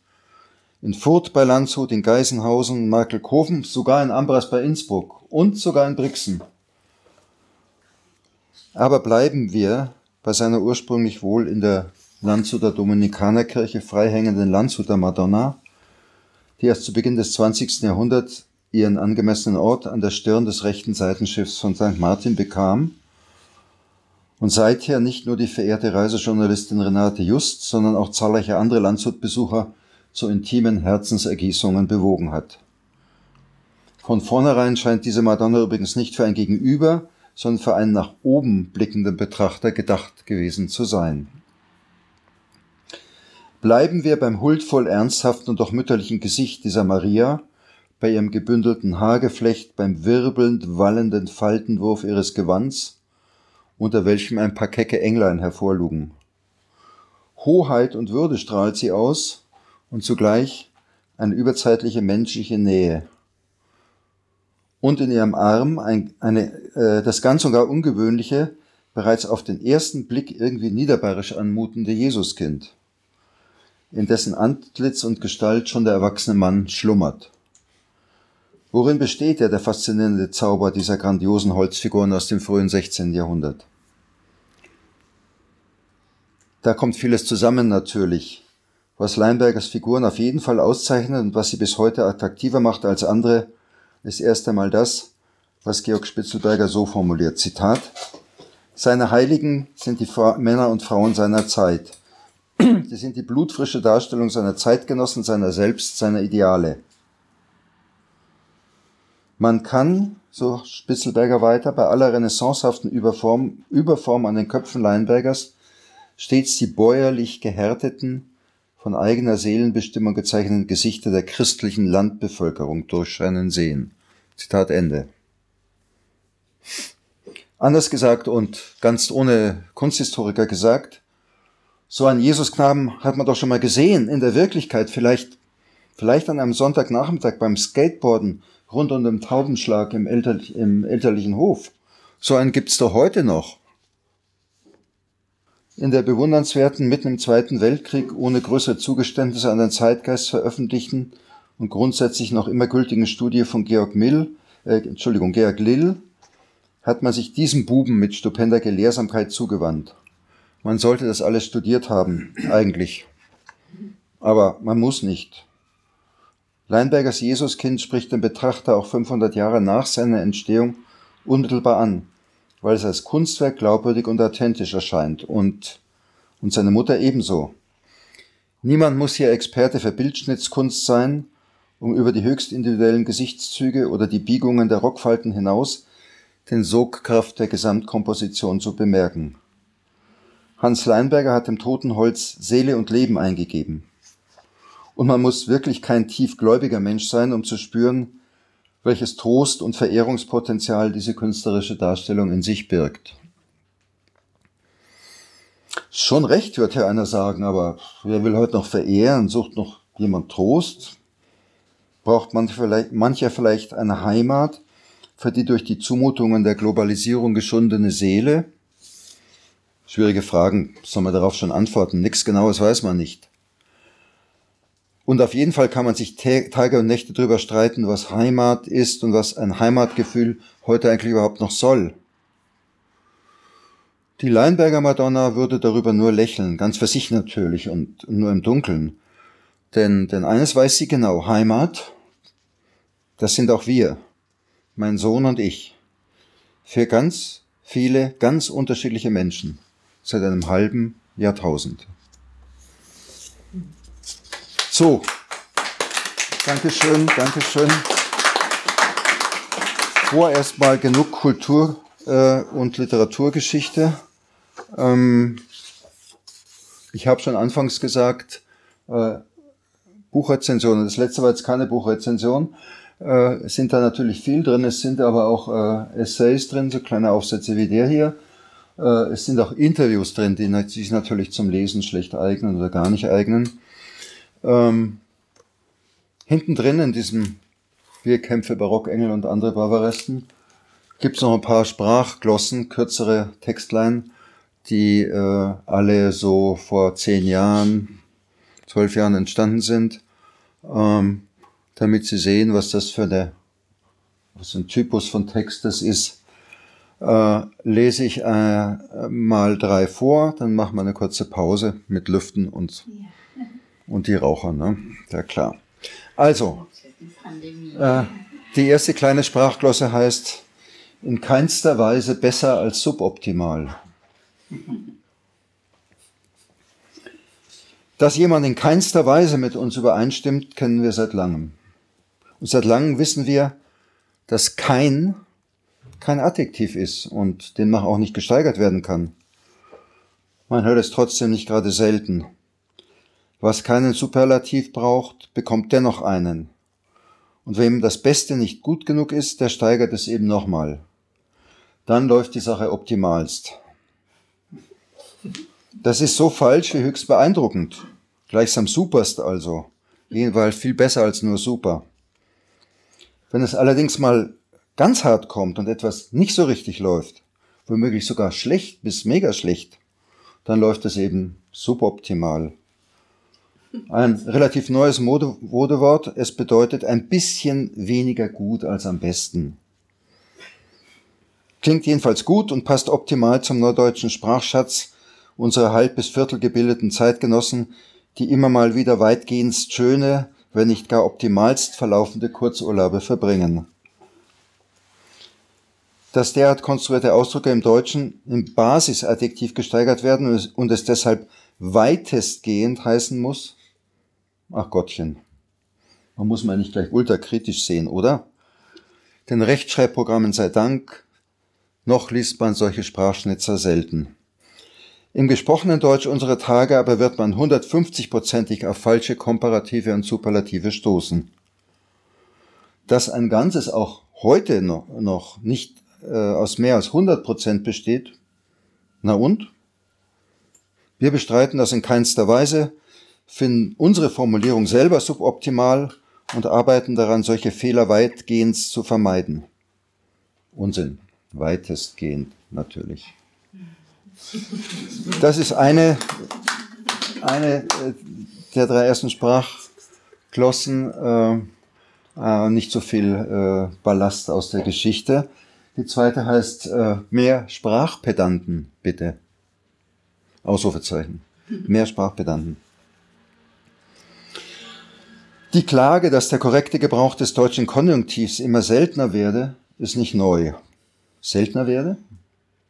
in Furth bei Landshut, in Geisenhausen, Markelkofen, sogar in Ambras bei Innsbruck und sogar in Brixen. Aber bleiben wir bei seiner ursprünglich wohl in der Landshuter Dominikanerkirche freihängenden Landshuter Madonna, die erst zu Beginn des 20. Jahrhunderts ihren angemessenen Ort an der Stirn des rechten Seitenschiffs von St. Martin bekam Und seither nicht nur die verehrte Reisejournalistin Renate Just, sondern auch zahlreiche andere Landshutbesucher zu intimen Herzensergießungen bewogen hat. Von vornherein scheint diese Madonna übrigens nicht für ein Gegenüber, sondern für einen nach oben blickenden Betrachter gedacht gewesen zu sein. Bleiben wir beim huldvoll ernsthaften und doch mütterlichen Gesicht dieser Maria, bei ihrem gebündelten Haargeflecht, beim wirbelnd wallenden Faltenwurf ihres Gewands, unter welchem ein paar kecke Englein hervorlugen. Hoheit und Würde strahlt sie aus und zugleich eine überzeitliche menschliche Nähe. Und in ihrem Arm ein, eine, äh, das ganz und gar ungewöhnliche, bereits auf den ersten Blick irgendwie niederbayerisch anmutende Jesuskind in dessen Antlitz und Gestalt schon der erwachsene Mann schlummert. Worin besteht ja der faszinierende Zauber dieser grandiosen Holzfiguren aus dem frühen 16. Jahrhundert? Da kommt vieles zusammen natürlich. Was Leinbergers Figuren auf jeden Fall auszeichnet und was sie bis heute attraktiver macht als andere, ist erst einmal das, was Georg Spitzelberger so formuliert. Zitat. Seine Heiligen sind die Männer und Frauen seiner Zeit. Sie sind die blutfrische Darstellung seiner Zeitgenossen, seiner selbst, seiner Ideale. Man kann, so Spitzelberger weiter, bei aller renaissancehaften Überform, Überform an den Köpfen Leinbergers stets die bäuerlich gehärteten, von eigener Seelenbestimmung gezeichneten Gesichter der christlichen Landbevölkerung durchscheinen sehen. Zitat Ende. Anders gesagt und ganz ohne Kunsthistoriker gesagt, so einen Jesusknaben hat man doch schon mal gesehen, in der Wirklichkeit, vielleicht, vielleicht an einem Sonntagnachmittag beim Skateboarden rund um den Taubenschlag im, Elter, im elterlichen Hof. So einen gibt's doch heute noch. In der bewundernswerten, mitten im Zweiten Weltkrieg ohne größere Zugeständnisse an den Zeitgeist veröffentlichten und grundsätzlich noch immer gültigen Studie von Georg Mill, äh, Entschuldigung, Georg Lill, hat man sich diesem Buben mit stupender Gelehrsamkeit zugewandt. Man sollte das alles studiert haben, eigentlich. Aber man muss nicht. Leinbergers Jesuskind spricht den Betrachter auch 500 Jahre nach seiner Entstehung unmittelbar an, weil es als Kunstwerk glaubwürdig und authentisch erscheint und, und seine Mutter ebenso. Niemand muss hier Experte für Bildschnittskunst sein, um über die höchst individuellen Gesichtszüge oder die Biegungen der Rockfalten hinaus den Sogkraft der Gesamtkomposition zu bemerken. Hans Leinberger hat dem toten Holz Seele und Leben eingegeben. Und man muss wirklich kein tiefgläubiger Mensch sein, um zu spüren, welches Trost und Verehrungspotenzial diese künstlerische Darstellung in sich birgt. Schon recht, wird hier einer sagen, aber wer will heute noch verehren, sucht noch jemand Trost? Braucht man vielleicht, mancher vielleicht eine Heimat für die durch die Zumutungen der Globalisierung geschundene Seele? Schwierige Fragen, soll man darauf schon antworten? Nichts Genaues weiß man nicht. Und auf jeden Fall kann man sich Tage und Nächte darüber streiten, was Heimat ist und was ein Heimatgefühl heute eigentlich überhaupt noch soll. Die Leinberger Madonna würde darüber nur lächeln, ganz für sich natürlich und nur im Dunkeln. Denn, denn eines weiß sie genau, Heimat, das sind auch wir, mein Sohn und ich. Für ganz viele, ganz unterschiedliche Menschen seit einem halben Jahrtausend. So, Dankeschön, Dankeschön. Vorerst mal genug Kultur- äh, und Literaturgeschichte. Ähm, ich habe schon anfangs gesagt, äh, Buchrezensionen. Das letzte war jetzt keine Buchrezension. Äh, es sind da natürlich viel drin. Es sind aber auch äh, Essays drin, so kleine Aufsätze wie der hier. Äh, es sind auch Interviews drin, die sich natürlich zum Lesen schlecht eignen oder gar nicht eignen. Ähm, hinten drin in diesem Wir Kämpfe Barockengel und andere Barbaresten gibt es noch ein paar Sprachglossen, kürzere Textlein, die äh, alle so vor zehn Jahren, zwölf Jahren entstanden sind, ähm, damit Sie sehen, was das für eine, was ein Typus von Text das ist, äh, lese ich äh, mal drei vor, dann machen wir eine kurze Pause mit Lüften und, ja. Und die Raucher, ne? Ja klar. Also, äh, die erste kleine Sprachglosse heißt in keinster Weise besser als suboptimal. Dass jemand in keinster Weise mit uns übereinstimmt, kennen wir seit langem. Und seit langem wissen wir, dass kein kein Adjektiv ist und demnach auch nicht gesteigert werden kann. Man hört es trotzdem nicht gerade selten. Was keinen Superlativ braucht, bekommt dennoch einen. Und wem das Beste nicht gut genug ist, der steigert es eben nochmal. Dann läuft die Sache optimalst. Das ist so falsch wie höchst beeindruckend. Gleichsam superst also. Jedenfalls viel besser als nur super. Wenn es allerdings mal ganz hart kommt und etwas nicht so richtig läuft, womöglich sogar schlecht bis mega schlecht, dann läuft es eben suboptimal. Ein relativ neues Mode Modewort. Es bedeutet ein bisschen weniger gut als am besten. Klingt jedenfalls gut und passt optimal zum norddeutschen Sprachschatz unserer halb bis viertel gebildeten Zeitgenossen, die immer mal wieder weitgehend schöne, wenn nicht gar optimalst verlaufende Kurzurlaube verbringen. Dass derart konstruierte Ausdrücke im Deutschen im Basisadjektiv gesteigert werden und es deshalb weitestgehend heißen muss, Ach Gottchen. Man muss mal nicht gleich ultrakritisch sehen, oder? Den Rechtschreibprogrammen sei Dank, noch liest man solche Sprachschnitzer selten. Im gesprochenen Deutsch unserer Tage aber wird man 150-prozentig auf falsche Komparative und Superlative stoßen. Dass ein Ganzes auch heute noch nicht äh, aus mehr als 100 Prozent besteht, na und? Wir bestreiten das in keinster Weise, finden unsere Formulierung selber suboptimal und arbeiten daran, solche Fehler weitgehend zu vermeiden. Unsinn, weitestgehend natürlich. Das ist eine, eine äh, der drei ersten Sprachglossen, äh, äh, nicht so viel äh, Ballast aus der Geschichte. Die zweite heißt äh, mehr Sprachpedanten, bitte. Ausrufezeichen. Mehr Sprachpedanten. Die Klage, dass der korrekte Gebrauch des deutschen Konjunktivs immer seltener werde, ist nicht neu. Seltener werde?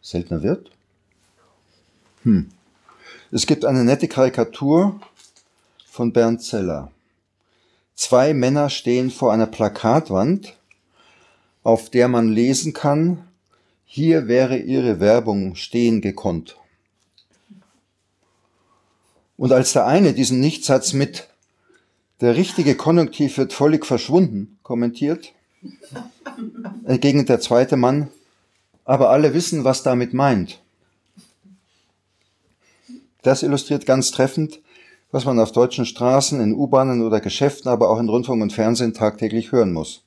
Seltener wird? Hm. Es gibt eine nette Karikatur von Bernd Zeller. Zwei Männer stehen vor einer Plakatwand, auf der man lesen kann, hier wäre Ihre Werbung stehen gekonnt. Und als der eine diesen Nichtsatz mit der richtige Konjunktiv wird völlig verschwunden, kommentiert. Entgegnet der zweite Mann, aber alle wissen, was damit meint. Das illustriert ganz treffend, was man auf deutschen Straßen, in U-Bahnen oder Geschäften, aber auch in Rundfunk und Fernsehen tagtäglich hören muss.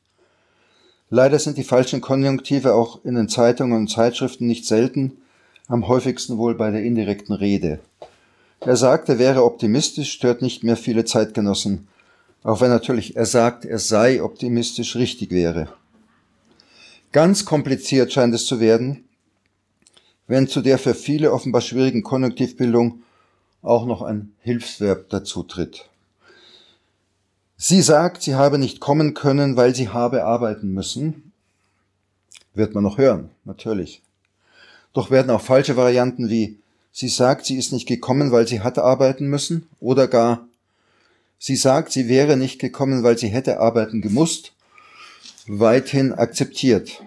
Leider sind die falschen Konjunktive auch in den Zeitungen und Zeitschriften nicht selten, am häufigsten wohl bei der indirekten Rede. Er sagt, er wäre optimistisch, stört nicht mehr viele Zeitgenossen. Auch wenn natürlich er sagt, er sei optimistisch richtig wäre. Ganz kompliziert scheint es zu werden, wenn zu der für viele offenbar schwierigen Konjunktivbildung auch noch ein Hilfsverb dazu tritt. Sie sagt, sie habe nicht kommen können, weil sie habe arbeiten müssen. Wird man noch hören, natürlich. Doch werden auch falsche Varianten wie sie sagt, sie ist nicht gekommen, weil sie hatte arbeiten müssen oder gar Sie sagt, sie wäre nicht gekommen, weil sie hätte arbeiten gemusst, weithin akzeptiert.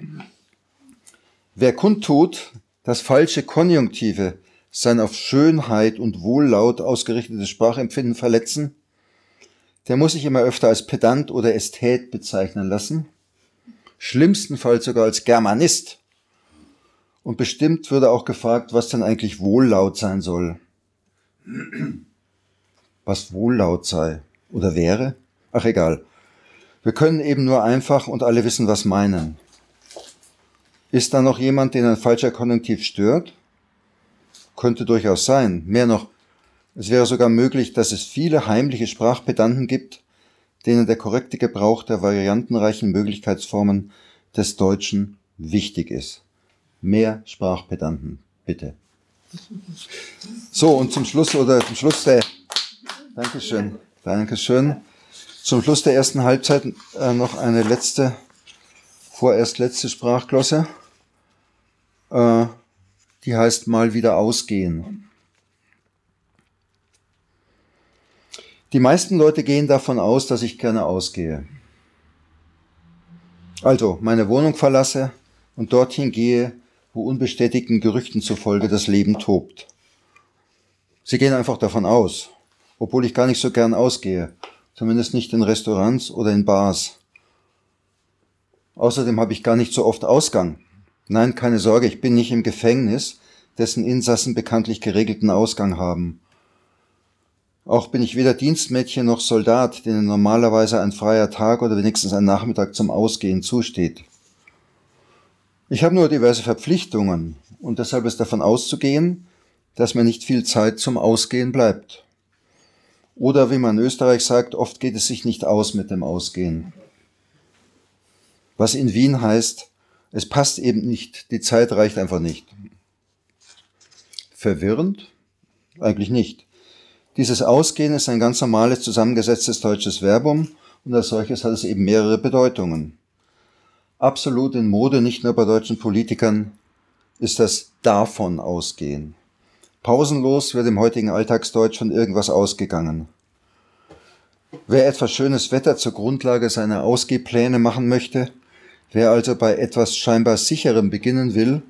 Wer kundtut, dass falsche Konjunktive sein auf Schönheit und Wohllaut ausgerichtetes Sprachempfinden verletzen, der muss sich immer öfter als Pedant oder Ästhet bezeichnen lassen, schlimmstenfalls sogar als Germanist. Und bestimmt würde auch gefragt, was denn eigentlich Wohllaut sein soll was wohllaut sei oder wäre? Ach egal. Wir können eben nur einfach und alle wissen, was meinen. Ist da noch jemand, den ein falscher Konjunktiv stört? Könnte durchaus sein. Mehr noch, es wäre sogar möglich, dass es viele heimliche Sprachpedanten gibt, denen der korrekte Gebrauch der variantenreichen Möglichkeitsformen des Deutschen wichtig ist. Mehr Sprachpedanten, bitte. So, und zum Schluss oder zum Schluss der Dankeschön. Dankeschön. Zum Schluss der ersten Halbzeit äh, noch eine letzte, vorerst letzte Sprachglosse. Äh, die heißt mal wieder ausgehen. Die meisten Leute gehen davon aus, dass ich gerne ausgehe. Also meine Wohnung verlasse und dorthin gehe, wo unbestätigten Gerüchten zufolge das Leben tobt. Sie gehen einfach davon aus, obwohl ich gar nicht so gern ausgehe, zumindest nicht in Restaurants oder in Bars. Außerdem habe ich gar nicht so oft Ausgang. Nein, keine Sorge, ich bin nicht im Gefängnis, dessen Insassen bekanntlich geregelten Ausgang haben. Auch bin ich weder Dienstmädchen noch Soldat, denen normalerweise ein freier Tag oder wenigstens ein Nachmittag zum Ausgehen zusteht. Ich habe nur diverse Verpflichtungen und deshalb ist davon auszugehen, dass mir nicht viel Zeit zum Ausgehen bleibt. Oder wie man in Österreich sagt, oft geht es sich nicht aus mit dem Ausgehen. Was in Wien heißt, es passt eben nicht, die Zeit reicht einfach nicht. Verwirrend? Eigentlich nicht. Dieses Ausgehen ist ein ganz normales zusammengesetztes deutsches Verbum und als solches hat es eben mehrere Bedeutungen. Absolut in Mode, nicht nur bei deutschen Politikern, ist das davon ausgehen. Pausenlos wird im heutigen Alltagsdeutsch von irgendwas ausgegangen. Wer etwas schönes Wetter zur Grundlage seiner Ausgehpläne machen möchte, wer also bei etwas scheinbar sicherem beginnen will,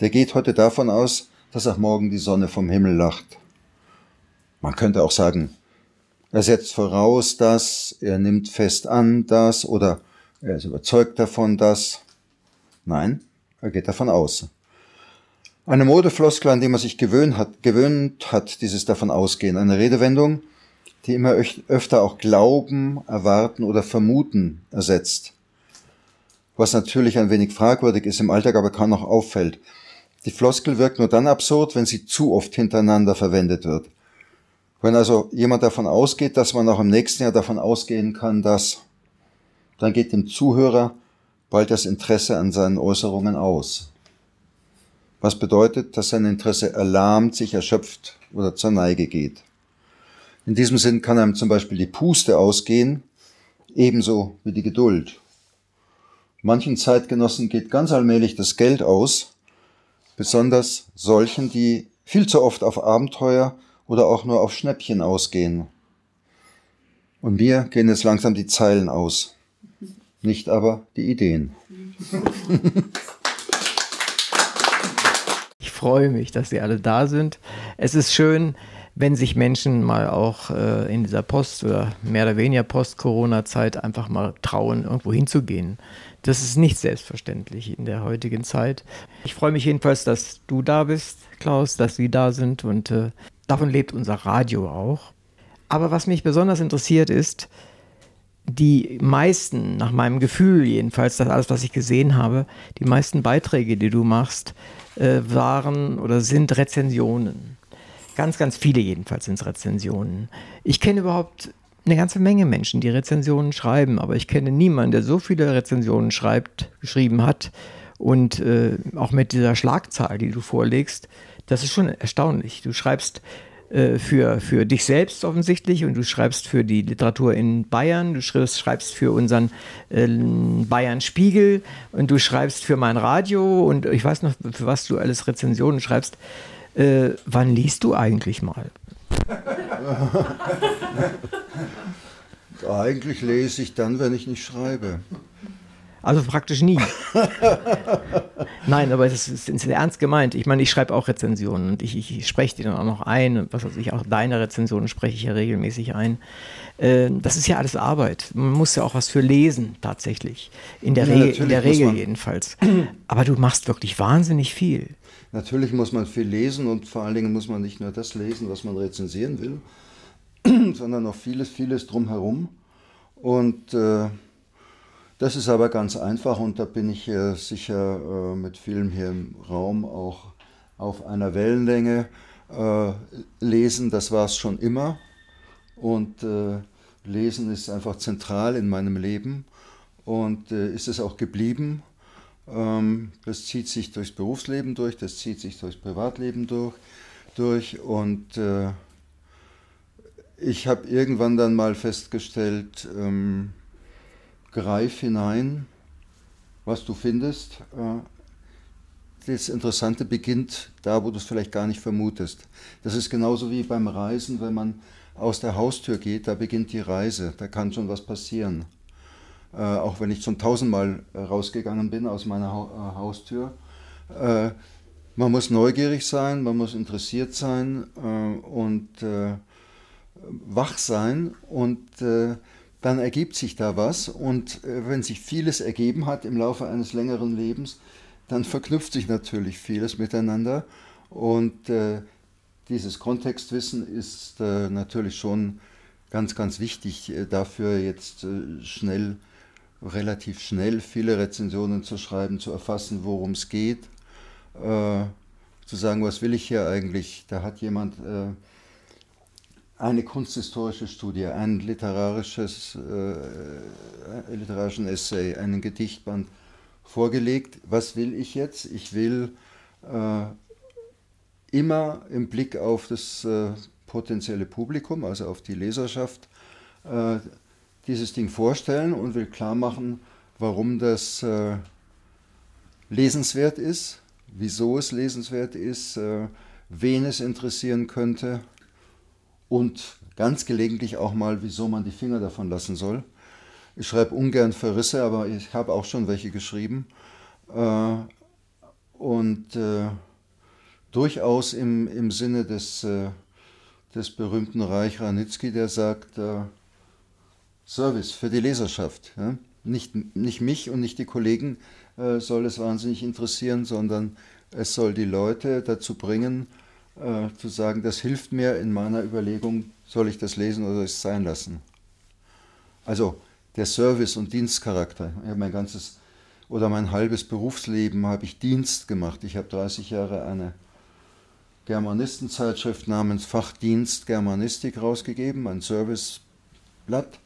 der geht heute davon aus, dass auch morgen die Sonne vom Himmel lacht. Man könnte auch sagen, er setzt voraus dass, er nimmt fest an das oder er ist überzeugt davon dass. Nein, er geht davon aus. Eine Modefloskel, an die man sich gewöhnt hat, gewöhnt hat, dieses davon ausgehen. Eine Redewendung, die immer öfter auch Glauben, Erwarten oder Vermuten ersetzt. Was natürlich ein wenig fragwürdig ist im Alltag, aber kaum noch auffällt. Die Floskel wirkt nur dann absurd, wenn sie zu oft hintereinander verwendet wird. Wenn also jemand davon ausgeht, dass man auch im nächsten Jahr davon ausgehen kann, dass, dann geht dem Zuhörer bald das Interesse an seinen Äußerungen aus. Was bedeutet, dass sein Interesse erlahmt, sich erschöpft oder zur Neige geht. In diesem Sinn kann einem zum Beispiel die Puste ausgehen, ebenso wie die Geduld. Manchen Zeitgenossen geht ganz allmählich das Geld aus, besonders solchen, die viel zu oft auf Abenteuer oder auch nur auf Schnäppchen ausgehen. Und mir gehen jetzt langsam die Zeilen aus, nicht aber die Ideen. Ich freue mich, dass Sie alle da sind. Es ist schön, wenn sich Menschen mal auch äh, in dieser Post- oder mehr oder weniger Post-Corona-Zeit einfach mal trauen, irgendwo hinzugehen. Das ist nicht selbstverständlich in der heutigen Zeit. Ich freue mich jedenfalls, dass du da bist, Klaus, dass Sie da sind und äh, Davon lebt unser Radio auch. Aber was mich besonders interessiert ist, die meisten, nach meinem Gefühl jedenfalls, das alles, was ich gesehen habe, die meisten Beiträge, die du machst, äh, waren oder sind Rezensionen. Ganz, ganz viele jedenfalls sind Rezensionen. Ich kenne überhaupt eine ganze Menge Menschen, die Rezensionen schreiben, aber ich kenne niemanden, der so viele Rezensionen schreibt, geschrieben hat und äh, auch mit dieser Schlagzahl, die du vorlegst, das ist schon erstaunlich. Du schreibst für, für dich selbst offensichtlich und du schreibst für die Literatur in Bayern, du schreibst, schreibst für unseren äh, Bayern Spiegel und du schreibst für mein Radio und ich weiß noch, für was du alles Rezensionen schreibst. Äh, wann liest du eigentlich mal? eigentlich lese ich dann, wenn ich nicht schreibe. Also praktisch nie. Nein, aber es ist, ist, ernst gemeint. Ich meine, ich schreibe auch Rezensionen und ich, ich spreche die dann auch noch ein. Und was weiß ich, auch deine Rezensionen spreche ich ja regelmäßig ein. Äh, das ist ja alles Arbeit. Man muss ja auch was für lesen, tatsächlich. In der, ja, Regel, in der Regel jedenfalls. Aber du machst wirklich wahnsinnig viel. Natürlich muss man viel lesen und vor allen Dingen muss man nicht nur das lesen, was man rezensieren will, sondern auch vieles, vieles drumherum. Und äh, das ist aber ganz einfach und da bin ich äh, sicher äh, mit vielen hier im Raum auch auf einer Wellenlänge. Äh, lesen, das war es schon immer und Lesen ist einfach zentral in meinem Leben und ist es auch geblieben. Ähm, das zieht sich durchs Berufsleben durch, das zieht sich durchs Privatleben durch, durch und ich habe irgendwann dann mal festgestellt, ähm, greif hinein, was du findest. Äh, das Interessante beginnt da, wo du es vielleicht gar nicht vermutest. Das ist genauso wie beim Reisen, wenn man aus der Haustür geht, da beginnt die Reise, da kann schon was passieren. Äh, auch wenn ich schon tausendmal rausgegangen bin aus meiner äh, Haustür. Man muss neugierig sein, man muss interessiert sein und wach sein und dann ergibt sich da was und wenn sich vieles ergeben hat im Laufe eines längeren Lebens, dann verknüpft sich natürlich vieles miteinander und äh, dieses Kontextwissen ist äh, natürlich schon ganz, ganz wichtig äh, dafür, jetzt äh, schnell, relativ schnell viele Rezensionen zu schreiben, zu erfassen, worum es geht, äh, zu sagen, was will ich hier eigentlich. Da hat jemand äh, eine kunsthistorische Studie, ein literarisches, literarischen Essay, einen Gedichtband vorgelegt. Was will ich jetzt? Ich will äh, immer im Blick auf das äh, potenzielle Publikum, also auf die Leserschaft, äh, dieses Ding vorstellen und will klar machen, warum das äh, lesenswert ist, wieso es lesenswert ist, äh, wen es interessieren könnte und ganz gelegentlich auch mal, wieso man die Finger davon lassen soll. Ich schreibe ungern Verrisse, aber ich habe auch schon welche geschrieben. Äh, und äh, durchaus im, im Sinne des, äh, des berühmten Reich Ranitzky, der sagt, äh, Service für die Leserschaft. Ja? Nicht, nicht mich und nicht die Kollegen äh, soll es wahnsinnig interessieren, sondern es soll die Leute dazu bringen, äh, zu sagen, das hilft mir in meiner Überlegung, soll ich das lesen oder es sein lassen. Also der Service- und Dienstcharakter. Ich mein ganzes oder mein halbes Berufsleben habe ich Dienst gemacht. Ich habe 30 Jahre eine Germanistenzeitschrift namens Fachdienst Germanistik rausgegeben, ein Serviceblatt.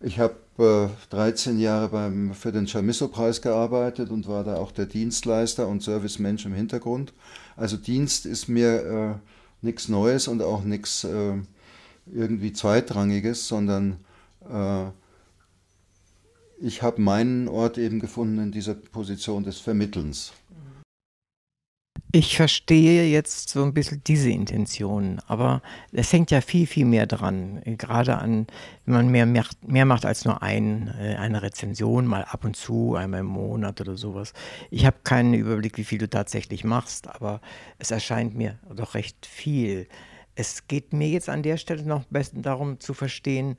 Ich habe äh, 13 Jahre beim, für den Chamisso-Preis gearbeitet und war da auch der Dienstleister und Servicemensch im Hintergrund. Also Dienst ist mir äh, nichts Neues und auch nichts äh, irgendwie Zweitrangiges, sondern äh, ich habe meinen Ort eben gefunden in dieser Position des Vermittelns. Ich verstehe jetzt so ein bisschen diese Intention, aber es hängt ja viel, viel mehr dran. Gerade an, wenn man mehr macht, mehr macht als nur ein, äh, eine Rezension, mal ab und zu, einmal im Monat oder sowas. Ich habe keinen Überblick, wie viel du tatsächlich machst, aber es erscheint mir doch recht viel. Es geht mir jetzt an der Stelle noch besten darum zu verstehen,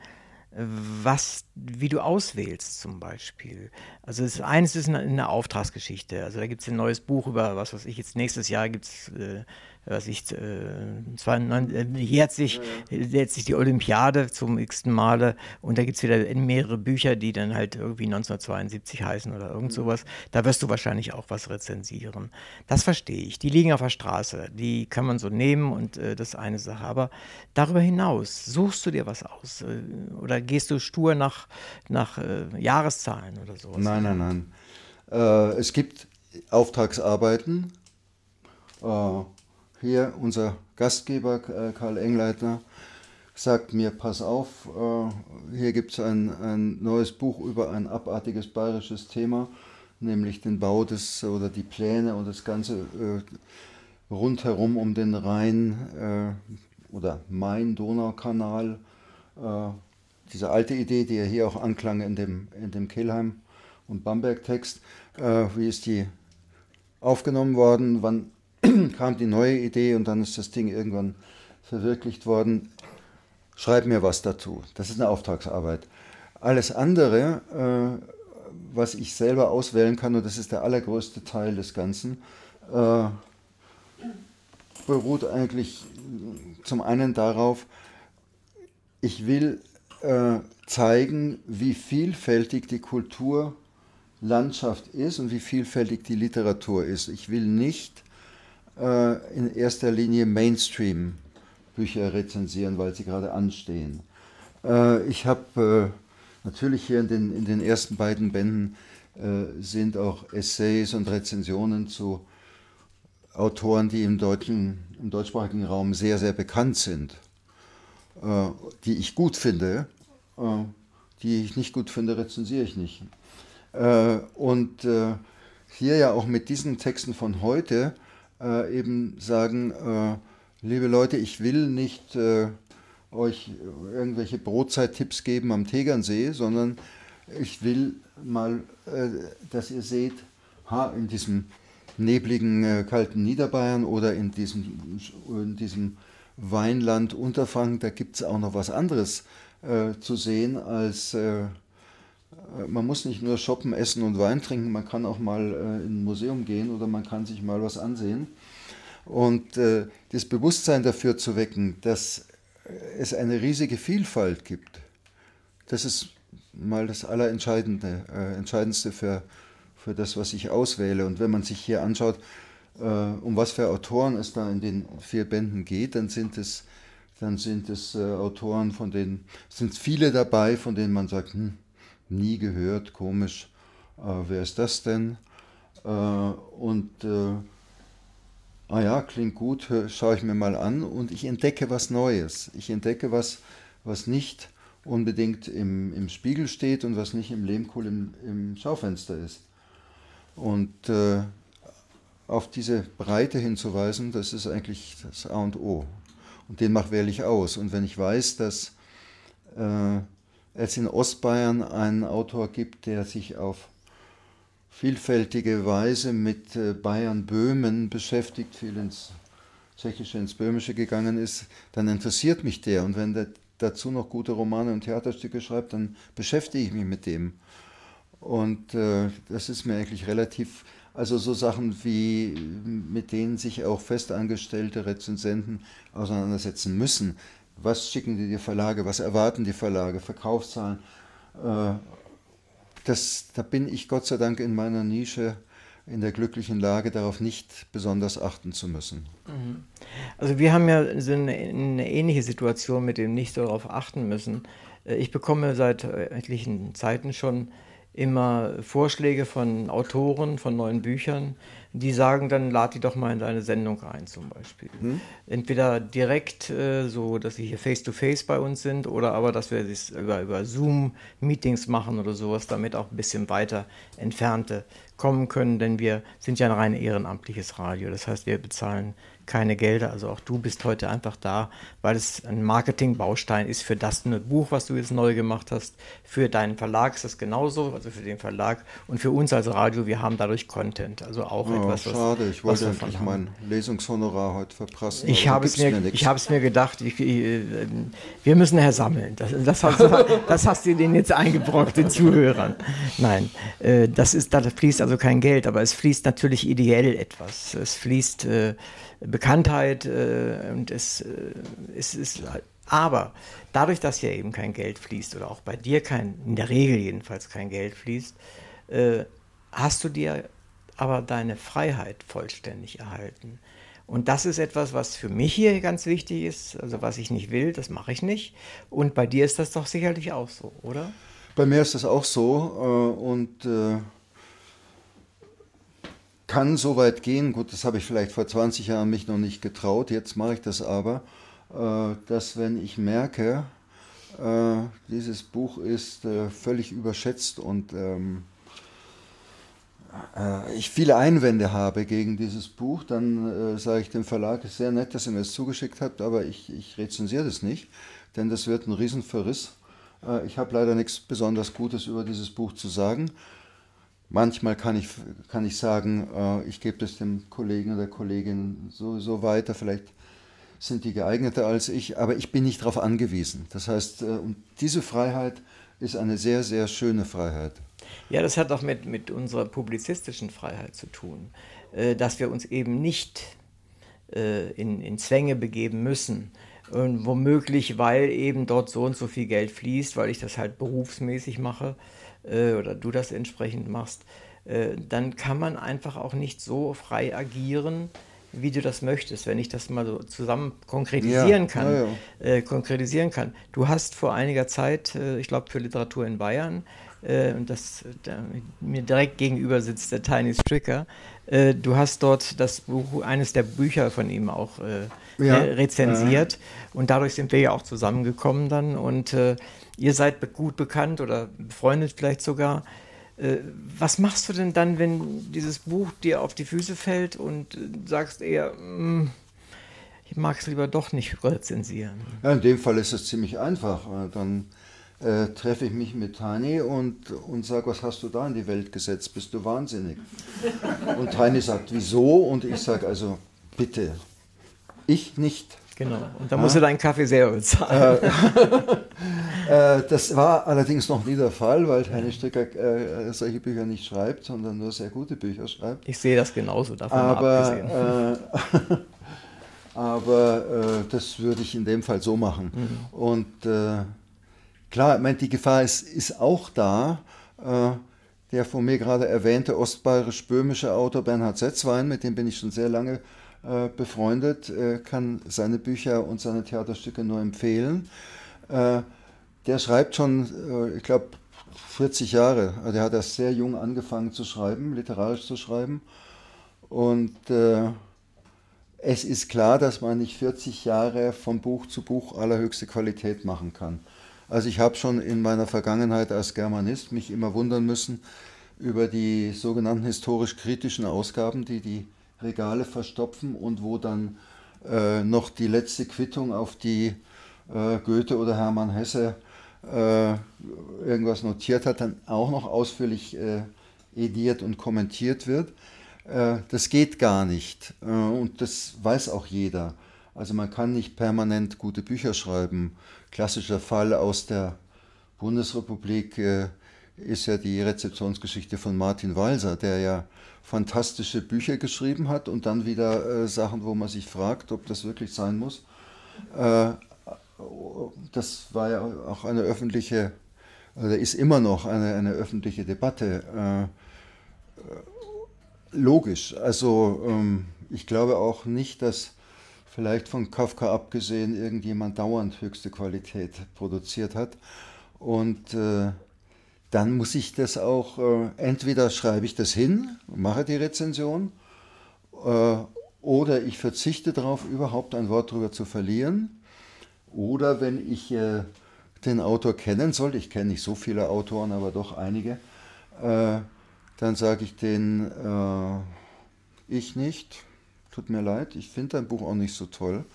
was, wie du auswählst zum Beispiel. Also das eines ist eine, eine Auftragsgeschichte. Also da gibt es ein neues Buch über, was weiß ich, jetzt nächstes Jahr gibt es äh, was ich, äh, äh, jährt, sich, jährt sich die Olympiade zum x Male und da gibt es wieder mehrere Bücher, die dann halt irgendwie 1972 heißen oder irgend mhm. sowas. Da wirst du wahrscheinlich auch was rezensieren. Das verstehe ich. Die liegen auf der Straße. Die kann man so nehmen und äh, das ist eine Sache. Aber darüber hinaus, suchst du dir was aus? Äh, oder gehst du stur nach, nach äh, Jahreszahlen oder sowas? Nein, nein, nein. Äh, es gibt Auftragsarbeiten. Hier unser Gastgeber äh, Karl Engleitner sagt mir, pass auf, äh, hier gibt es ein, ein neues Buch über ein abartiges bayerisches Thema, nämlich den Bau des oder die Pläne und das Ganze äh, rundherum um den Rhein oder Main-Donau-Kanal. diese alte Idee, die ja hier auch anklang in dem, in dem Kelheim- und Bamberg-Text, wie ist die aufgenommen worden, wann kam die neue Idee und dann ist das Ding irgendwann verwirklicht worden. Schreib mir was dazu. Das ist eine Auftragsarbeit. Alles andere, äh, was ich selber auswählen kann, und das ist der allergrößte Teil des Ganzen, äh, beruht eigentlich zum einen darauf, ich will äh, zeigen, wie vielfältig die Kulturlandschaft ist und wie vielfältig die Literatur ist. Ich will nicht äh, in erster Linie Mainstream-Bücher rezensieren, weil sie gerade anstehen. Äh, ich habe äh, natürlich hier in den, in den ersten beiden Bänden äh, sind auch Essays und Rezensionen zu Autoren, die im, deutschen, im deutschsprachigen Raum sehr, sehr bekannt sind, äh, die ich gut finde. Die ich nicht gut finde, rezensiere ich nicht. und hier ja auch mit diesen Texten von heute äh, eben sagen, äh, liebe Leute, ich will nicht äh, euch irgendwelche Brotzeittipps geben am Tegernsee, sondern ich will mal, äh, dass ihr seht, ha, in diesem nebligen, äh, kalten Niederbayern oder in diesem, in diesem Weinland Unterfranken, da gibt es auch noch was anderes äh, zu sehen als man muss nicht nur shoppen, essen und Wein trinken, man kann auch mal äh, in ein Museum gehen oder man kann sich mal was ansehen. Und äh, das Bewusstsein dafür zu wecken, dass es eine riesige Vielfalt gibt, das ist mal das Allerentscheidende, äh, Entscheidendste für, für das, was ich auswähle. Und wenn man sich hier anschaut, äh, um was für Autoren es da in den vier Bänden geht, dann sind es, dann sind es äh, Autoren, von denen sind viele dabei, von denen man sagt, hm, nie gehört, komisch, äh, wer ist das denn? Äh, und äh, ah ja, klingt gut, schaue ich mir mal an und ich entdecke was Neues. Ich entdecke was, was nicht unbedingt im, im Spiegel steht und was nicht im Lehmkohl im, im Schaufenster ist. Und äh, auf diese Breite hinzuweisen, das ist eigentlich das A und O. Und den macht wähle ich aus. Und wenn ich weiß, dass äh, es in Ostbayern einen Autor gibt, der sich auf vielfältige Weise mit äh, Bayern-Böhmen beschäftigt, viel ins Tschechische, ins Böhmische gegangen ist, dann interessiert mich der. Und wenn der dazu noch gute Romane und Theaterstücke schreibt, dann beschäftige ich mich mit dem. Und äh, das ist mir eigentlich relativ, also so Sachen wie, mit denen sich auch festangestellte Rezensenten auseinandersetzen müssen. Was schicken die Verlage, was erwarten die Verlage, Verkaufszahlen. Äh, das, da bin ich Gott sei Dank in meiner Nische in der glücklichen Lage, darauf nicht besonders achten zu müssen. Mhm. Also wir haben ja eine, eine ähnliche Situation mit dem nicht darauf achten müssen. Äh, ich bekomme seit etlichen Zeiten schon immer Vorschläge von Autoren von neuen Büchern, die sagen, dann lad die doch mal in deine Sendung ein zum Beispiel. Hm? Entweder direkt äh, so, dass sie hier face-to-face -face bei uns sind oder aber, dass wir das über, über Zoom-Meetings machen oder sowas, damit auch ein bisschen weiter Entfernte kommen können, denn wir sind ja ein rein ehrenamtliches Radio. Das heißt, wir bezahlen keine Gelder. Also auch du bist heute einfach da, weil es ein Marketingbaustein ist für das Buch, was du jetzt neu gemacht hast. Für deinen Verlag ist das genauso, also für den Verlag und für uns als Radio, wir haben dadurch Content. Also auch oh, etwas, was. Schade, ich wollte endlich mein Lesungshonorar heute verprassen. Ich habe es, mir, ich habe es mir gedacht, ich, ich, wir müssen Herr sammeln. Das, das, hast, das hast du denen jetzt eingebrockt, den Zuhörern. Nein, äh, das ist, da fließt also kein Geld, aber es fließt natürlich ideell etwas. Es fließt. Bekanntheit äh, und es, äh, es ist aber dadurch, dass hier eben kein Geld fließt oder auch bei dir kein, in der Regel jedenfalls kein Geld fließt, äh, hast du dir aber deine Freiheit vollständig erhalten. Und das ist etwas, was für mich hier ganz wichtig ist. Also was ich nicht will, das mache ich nicht. Und bei dir ist das doch sicherlich auch so, oder? Bei mir ist das auch so. Äh, und äh, kann so weit gehen, gut, das habe ich vielleicht vor 20 Jahren mich noch nicht getraut, jetzt mache ich das aber, äh, dass wenn ich merke, äh, dieses Buch ist äh, völlig überschätzt und ähm, ich viele Einwände habe gegen dieses Buch, dann sage ich dem Verlag, es ist sehr nett, dass ihr mir das zugeschickt habt, aber ich, ich rezensiere das nicht, denn das wird ein Riesenverriss. ich habe leider nichts besonders Gutes über dieses Buch zu sagen. Manchmal kann ich, kann ich sagen, äh, ich gebe das dem Kollegen oder Kollegin sowieso weiter, vielleicht sind die geeigneter als ich, aber ich bin nicht darauf angewiesen. Das heißt, äh, diese Freiheit ist eine sehr, sehr schöne Freiheit. Ja, das hat auch mit, mit unserer publizistischen Freiheit zu tun, äh, dass wir uns eben nicht äh, in, in Zwänge begeben müssen. Und womöglich, weil eben dort so und so viel Geld fließt, weil ich das halt berufsmäßig mache, äh, oder du das entsprechend machst, äh, dann kann man einfach auch nicht so frei agieren, wie du das möchtest, wenn ich das mal so zusammen konkretisieren ja, kann. Ja, ja. Äh, konkretisieren kann. Du hast vor einiger Zeit, äh, ich glaube für Literatur in Bayern, äh, und das da, mir direkt gegenüber sitzt der Tiny Stricker, äh, du hast dort das Buch, eines der Bücher von ihm auch äh, rezensiert und dadurch sind wir ja auch zusammengekommen dann und Ihr seid gut bekannt oder befreundet vielleicht sogar. Äh, was machst du denn dann, wenn dieses Buch dir auf die Füße fällt und äh, sagst eher, mm, ich mag es lieber doch nicht rezensieren? Ja, in dem Fall ist es ziemlich einfach. Dann äh, treffe ich mich mit Tani und, und sage, was hast du da in die Welt gesetzt? Bist du wahnsinnig? Und Tani sagt, wieso? Und ich sage, also bitte, ich nicht. Genau, und dann musst du deinen Kaffee selber bezahlen. Äh, äh, das war allerdings noch nie der Fall, weil Heine Stricker äh, solche Bücher nicht schreibt, sondern nur sehr gute Bücher schreibt. Ich sehe das genauso, davon aber, äh, aber äh, das würde ich in dem Fall so machen. Mhm. Und äh, klar, ich meine, die Gefahr ist, ist auch da. der von mir gerade erwähnte ostbayerisch-böhmische Autor Bernhard Setzwein, mit dem bin ich schon sehr lange äh, befreundet, äh, kann seine Bücher und seine Theaterstücke nur empfehlen. Äh, der schreibt schon, äh, ich glaube, 40 Jahre. Also er hat erst sehr jung angefangen zu schreiben, literarisch zu schreiben. Und äh, es ist klar, dass man nicht 40 Jahre von Buch zu Buch allerhöchste Qualität machen kann. Also ich habe schon in meiner Vergangenheit als Germanist mich immer wundern müssen über die sogenannten historisch-kritischen Ausgaben, die die Regale verstopfen und wo dann äh, noch die letzte Quittung auf die äh, Goethe oder Hermann Hesse äh, irgendwas notiert hat, dann auch noch ausführlich äh, ediert und kommentiert wird. Äh, das geht gar nicht äh, und das weiß auch jeder. Also man kann nicht permanent gute Bücher schreiben. Klassischer Fall aus der Bundesrepublik ist ja die Rezeptionsgeschichte von Martin Walser, der ja fantastische Bücher geschrieben hat und dann wieder äh, Sachen, wo man sich fragt, ob das wirklich sein muss. Äh, das war ja auch eine öffentliche, oder ist immer noch eine, eine öffentliche Debatte. Äh, logisch, also ähm, ich glaube auch nicht, dass vielleicht von Kafka abgesehen irgendjemand dauernd höchste Qualität produziert hat. Und äh, dann muss ich das auch, äh, entweder schreibe ich das hin, mache die Rezension, äh, oder ich verzichte darauf, überhaupt ein Wort darüber zu verlieren. Oder wenn ich äh, den Autor kennen sollte, ich kenne nicht so viele Autoren, aber doch einige, äh, dann sage ich den, äh, ich nicht, tut mir leid, ich finde dein Buch auch nicht so toll.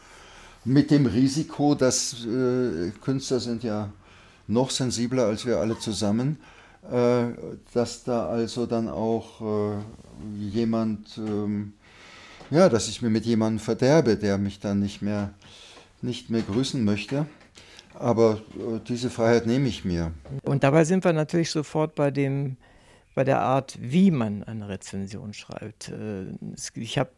Mit dem Risiko, dass äh, Künstler sind ja noch sensibler als wir alle zusammen, äh, dass da also dann auch äh, jemand, ähm, ja, dass ich mir mit jemandem verderbe, der mich dann nicht mehr, nicht mehr grüßen möchte. Aber äh, diese Freiheit nehme ich mir. Und dabei sind wir natürlich sofort bei dem, bei der Art, wie man eine Rezension schreibt. Äh, ich habe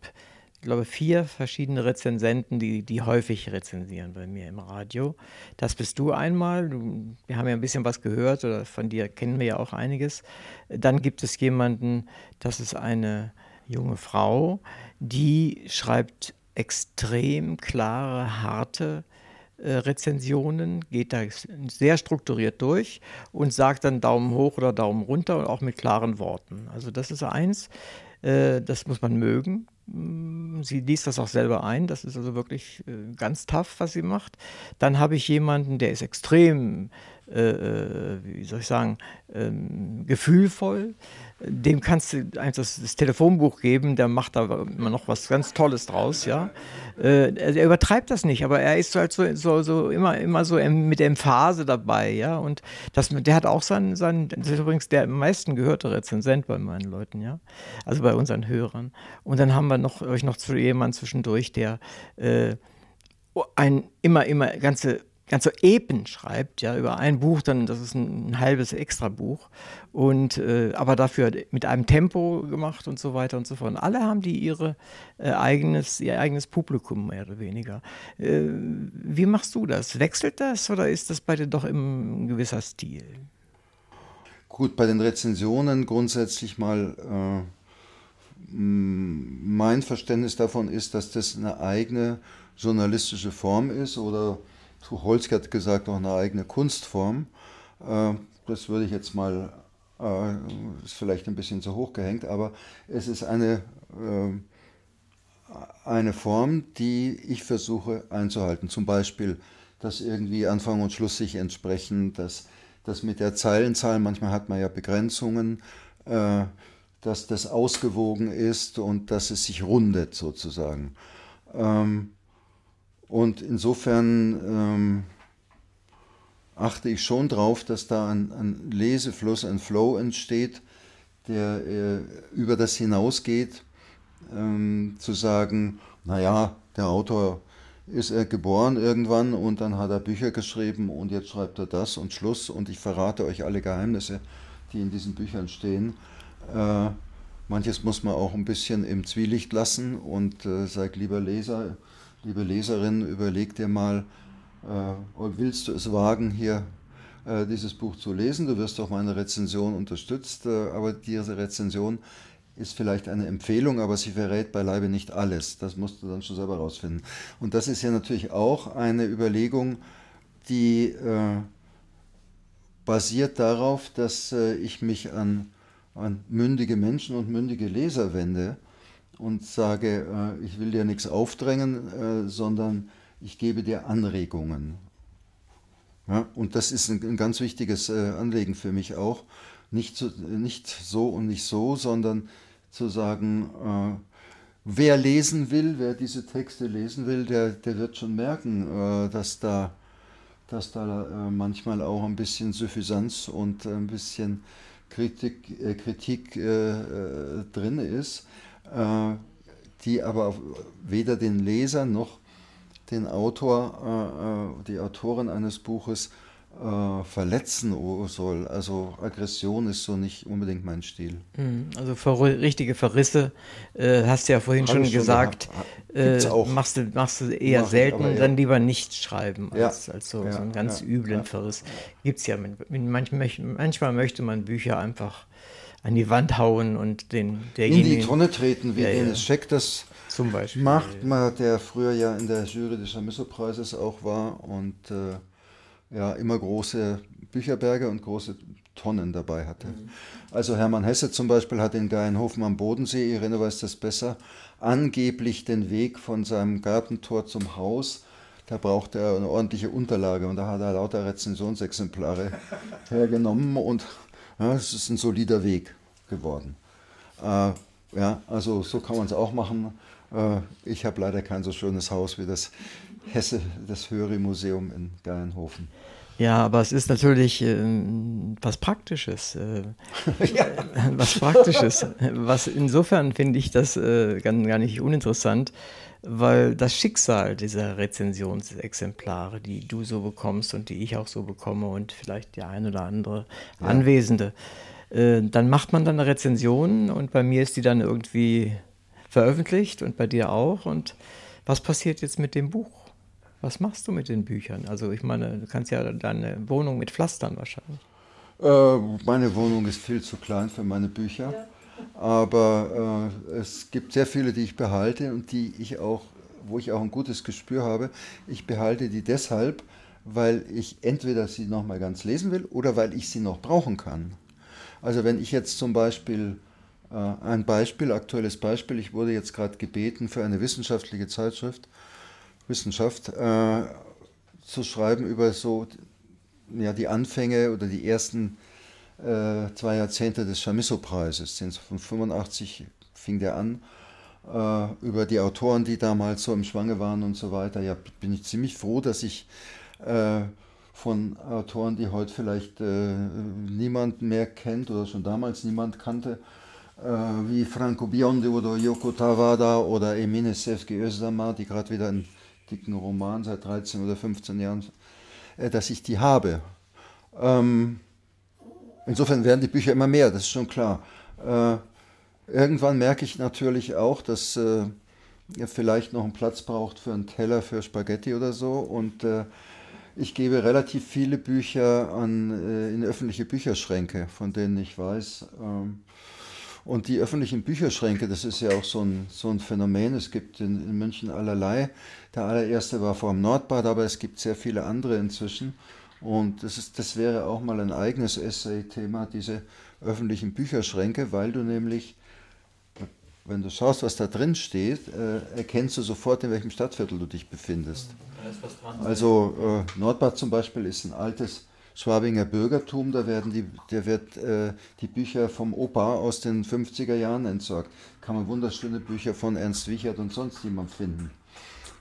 glaube, vier verschiedene Rezensenten, die, die häufig rezensieren bei mir im Radio. Das bist du einmal. Wir haben ja ein bisschen was gehört oder von dir kennen wir ja auch einiges. Dann gibt es jemanden, das ist eine junge Frau, die schreibt extrem klare, harte äh, Rezensionen, geht da sehr strukturiert durch und sagt dann Daumen hoch oder Daumen runter und auch mit klaren Worten. Also das ist eins, äh, das muss man mögen. Mm, sie liest das auch selber ein, das ist also wirklich äh, ganz tough, was sie macht. Dann habe ich jemanden, der ist extrem, äh, äh wie soll ich sagen, ähm, gefühlvoll dem kannst du das, das, Telefonbuch geben, der macht da immer noch was ganz Tolles draus, ja. Äh, er übertreibt das nicht, aber er ist halt so, so, so immer, immer so mit Emphase dabei, ja. Und das, der hat auch seinen, seinen, das ist übrigens der am meisten gehörte Rezensent bei meinen Leuten, ja. Also bei unseren Hörern. Und dann haben wir noch euch noch zu jemand zwischendurch, der äh, ein immer, immer ganze ganz so Epen schreibt, ja, über ein Buch, dann das ist ein, ein halbes Extrabuch und äh, aber dafür mit einem Tempo gemacht und so weiter und so fort. Und alle haben die ihre äh, eigenes ihr eigenes Publikum mehr oder weniger. Äh, wie machst du das? Wechselt das oder ist das bei dir doch im gewisser Stil? Gut, bei den Rezensionen grundsätzlich mal äh, mein Verständnis davon ist, dass das eine eigene journalistische Form ist oder Tucholsky hat gesagt, auch eine eigene Kunstform. Äh, das würde ich jetzt mal, äh, ist vielleicht ein bisschen zu hoch gehängt, aber es ist eine, äh, eine Form, die ich versuche einzuhalten. Zum Beispiel, dass irgendwie Anfang und Schluss sich entsprechen, dass das mit der Zeilenzahl, manchmal hat man ja Begrenzungen, dass das ausgewogen ist und dass es sich rundet sozusagen. Ähm, und insofern ähm, achte ich schon darauf, dass da ein, ein, Lesefluss, ein Flow entsteht, der äh, über das hinausgeht, ähm, zu sagen, naja, der Autor ist er geboren irgendwann und dann hat er Bücher geschrieben und jetzt schreibt er das und Schluss und ich verrate euch alle Geheimnisse, die in diesen Büchern stehen. Äh, manches muss man auch ein bisschen im Zwielicht lassen und äh, sagt, lieber Leser, liebe Leserin, überleg dir mal, äh, willst du es wagen, hier äh, dieses Buch zu lesen? Du wirst auch meine Rezension unterstützt, äh, aber diese Rezension ist vielleicht eine Empfehlung, aber sie verrät beileibe nicht alles. Das musst du dann schon selber rausfinden. Und das ist ja natürlich auch eine Überlegung, die äh, basiert darauf, dass äh, ich mich an, an mündige Menschen und mündige Leser wende und sage, äh, ich will dir nichts aufdrängen, äh, sondern ich gebe dir Anregungen. Ja, und das ist ein, ganz wichtiges äh, Anliegen für mich auch. Nicht so, nicht so und nicht so, sondern zu sagen, wer lesen will, wer diese Texte lesen will, der, der wird schon merken, dass da, dass da manchmal auch ein bisschen Suffisanz und ein bisschen Kritik, Kritik drin ist, die aber weder den Leser noch den Autor, die Autorin eines Buches äh, verletzen soll. Also Aggression ist so nicht unbedingt mein Stil. Mhm. Also ver richtige Verrisse, äh, hast du ja vorhin schon gesagt, äh, machst, du, machst du eher Mach selten, ich, dann lieber nicht schreiben als, ja. als so, ja, so, einen ganz ja, üblen Verriss. Gibt es ja, manchmal, manchmal möchte man Bücher einfach an die Wand hauen und den in die Tonne treten, wie ja, Dennis Scheck das zum Beispiel macht, der früher ja in der Jury des Chamisso-Preises auch war und äh, ja immer große Bücherberge und große Tonnen dabei hatte. Mhm. Also Hermann Hesse zum Beispiel hat in Geienhofen am Bodensee, Irene weiß das besser, angeblich den Weg von seinem Gartentor zum Haus, da brauchte er eine ordentliche Unterlage und da hat er lauter Rezensionsexemplare hergenommen und ja, es ist ein solider Weg geworden. Äh, ja, also so kann man es auch machen. Äh, ich habe leider kein so schönes Haus wie das Hesse, das Höri-Museum in Geilenhofen. Ja, aber es ist natürlich äh, was Praktisches. Äh, ja. Was Praktisches. Was insofern finde ich das äh, gar, gar nicht uninteressant, weil das Schicksal dieser Rezensionsexemplare, die du so bekommst und die ich auch so bekomme und vielleicht der ein oder andere ja. Anwesende, äh, dann macht man dann eine Rezension und bei mir ist die dann irgendwie veröffentlicht und bei dir auch. Und was passiert jetzt mit dem Buch? Was machst du mit den Büchern? Also ich meine, du kannst ja deine Wohnung mit Pflastern wahrscheinlich. Äh, meine Wohnung ist viel zu klein für meine Bücher. Ja. Aber äh, es gibt sehr viele, die ich behalte und die ich auch, wo ich auch ein gutes Gespür habe. Ich behalte die deshalb, weil ich entweder sie nochmal ganz lesen will oder weil ich sie noch brauchen kann. Also wenn ich jetzt zum Beispiel äh, ein Beispiel, aktuelles Beispiel, ich wurde jetzt gerade gebeten für eine wissenschaftliche Zeitschrift, Wissenschaft, äh, zu schreiben über so ja, die Anfänge oder die ersten zwei Jahrzehnte des Chamisso-Preises. Von 85 fing der an. Äh, über die Autoren, die damals so im Schwange waren und so weiter. Ja, bin ich ziemlich froh, dass ich äh, von Autoren, die heute vielleicht äh, niemand mehr kennt oder schon damals niemand kannte, äh, wie Franco Biondi oder Yoko Tawada oder Emine Sevgi Özdamar, die gerade wieder einen dicken Roman seit 13 oder 15 Jahren, äh, dass ich die habe. Ähm, insofern werden die Bücher immer mehr, das ist schon klar. Äh, irgendwann merke ich natürlich auch, dass äh, ihr vielleicht noch einen Platz braucht für einen Teller für Spaghetti oder so und äh, ich gebe relativ viele Bücher an, äh, in öffentliche Bücherschränke, von denen ich weiß, ähm, und die öffentlichen Bücherschränke, das ist ja auch so ein, so ein Phänomen. Es gibt in, in München allerlei. Der allererste war vor dem Nordbad, aber es gibt sehr viele andere inzwischen. Und das, ist, das wäre auch mal ein eigenes Essay-Thema, diese öffentlichen Bücherschränke, weil du nämlich, wenn du schaust, was da drin steht, äh, erkennst du sofort, in welchem Stadtviertel du dich befindest. Also äh, Nordbad zum Beispiel ist ein altes Schwabinger Bürgertum, da werden die, der wird äh, die Bücher vom Opa aus den 50er Jahren entsorgt. Kann man wunderschöne Bücher von Ernst Wichert und sonst jemand finden,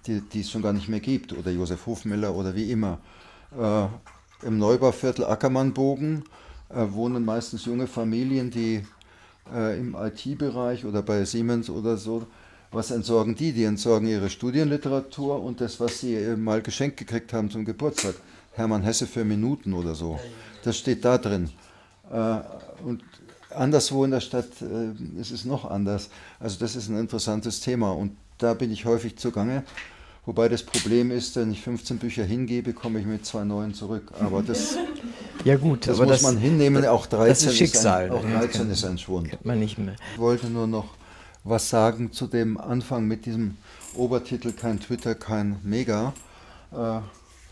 die, die es schon gar nicht mehr gibt, oder Josef Hofmüller oder wie immer. Äh, Im Neubauviertel Ackermannbogen äh, wohnen meistens junge Familien, die äh, im IT-Bereich oder bei Siemens oder so was entsorgen die? Die entsorgen ihre Studienliteratur und das, was sie mal geschenkt gekriegt haben zum Geburtstag. Hermann Hesse für Minuten oder so. Das steht da drin. Und anderswo in der Stadt ist es noch anders. Also das ist ein interessantes Thema und da bin ich häufig zugange. Wobei das Problem ist, wenn ich 15 Bücher hingebe, komme ich mit zwei neuen zurück. Aber das, ja gut, das muss das, man hinnehmen. Auch 13, das ist, Schicksal, ist ein, auch 13 ist ein Schwund. Man nicht mehr. Ich wollte nur noch was sagen zu dem Anfang mit diesem Obertitel Kein Twitter, kein Mega. Äh,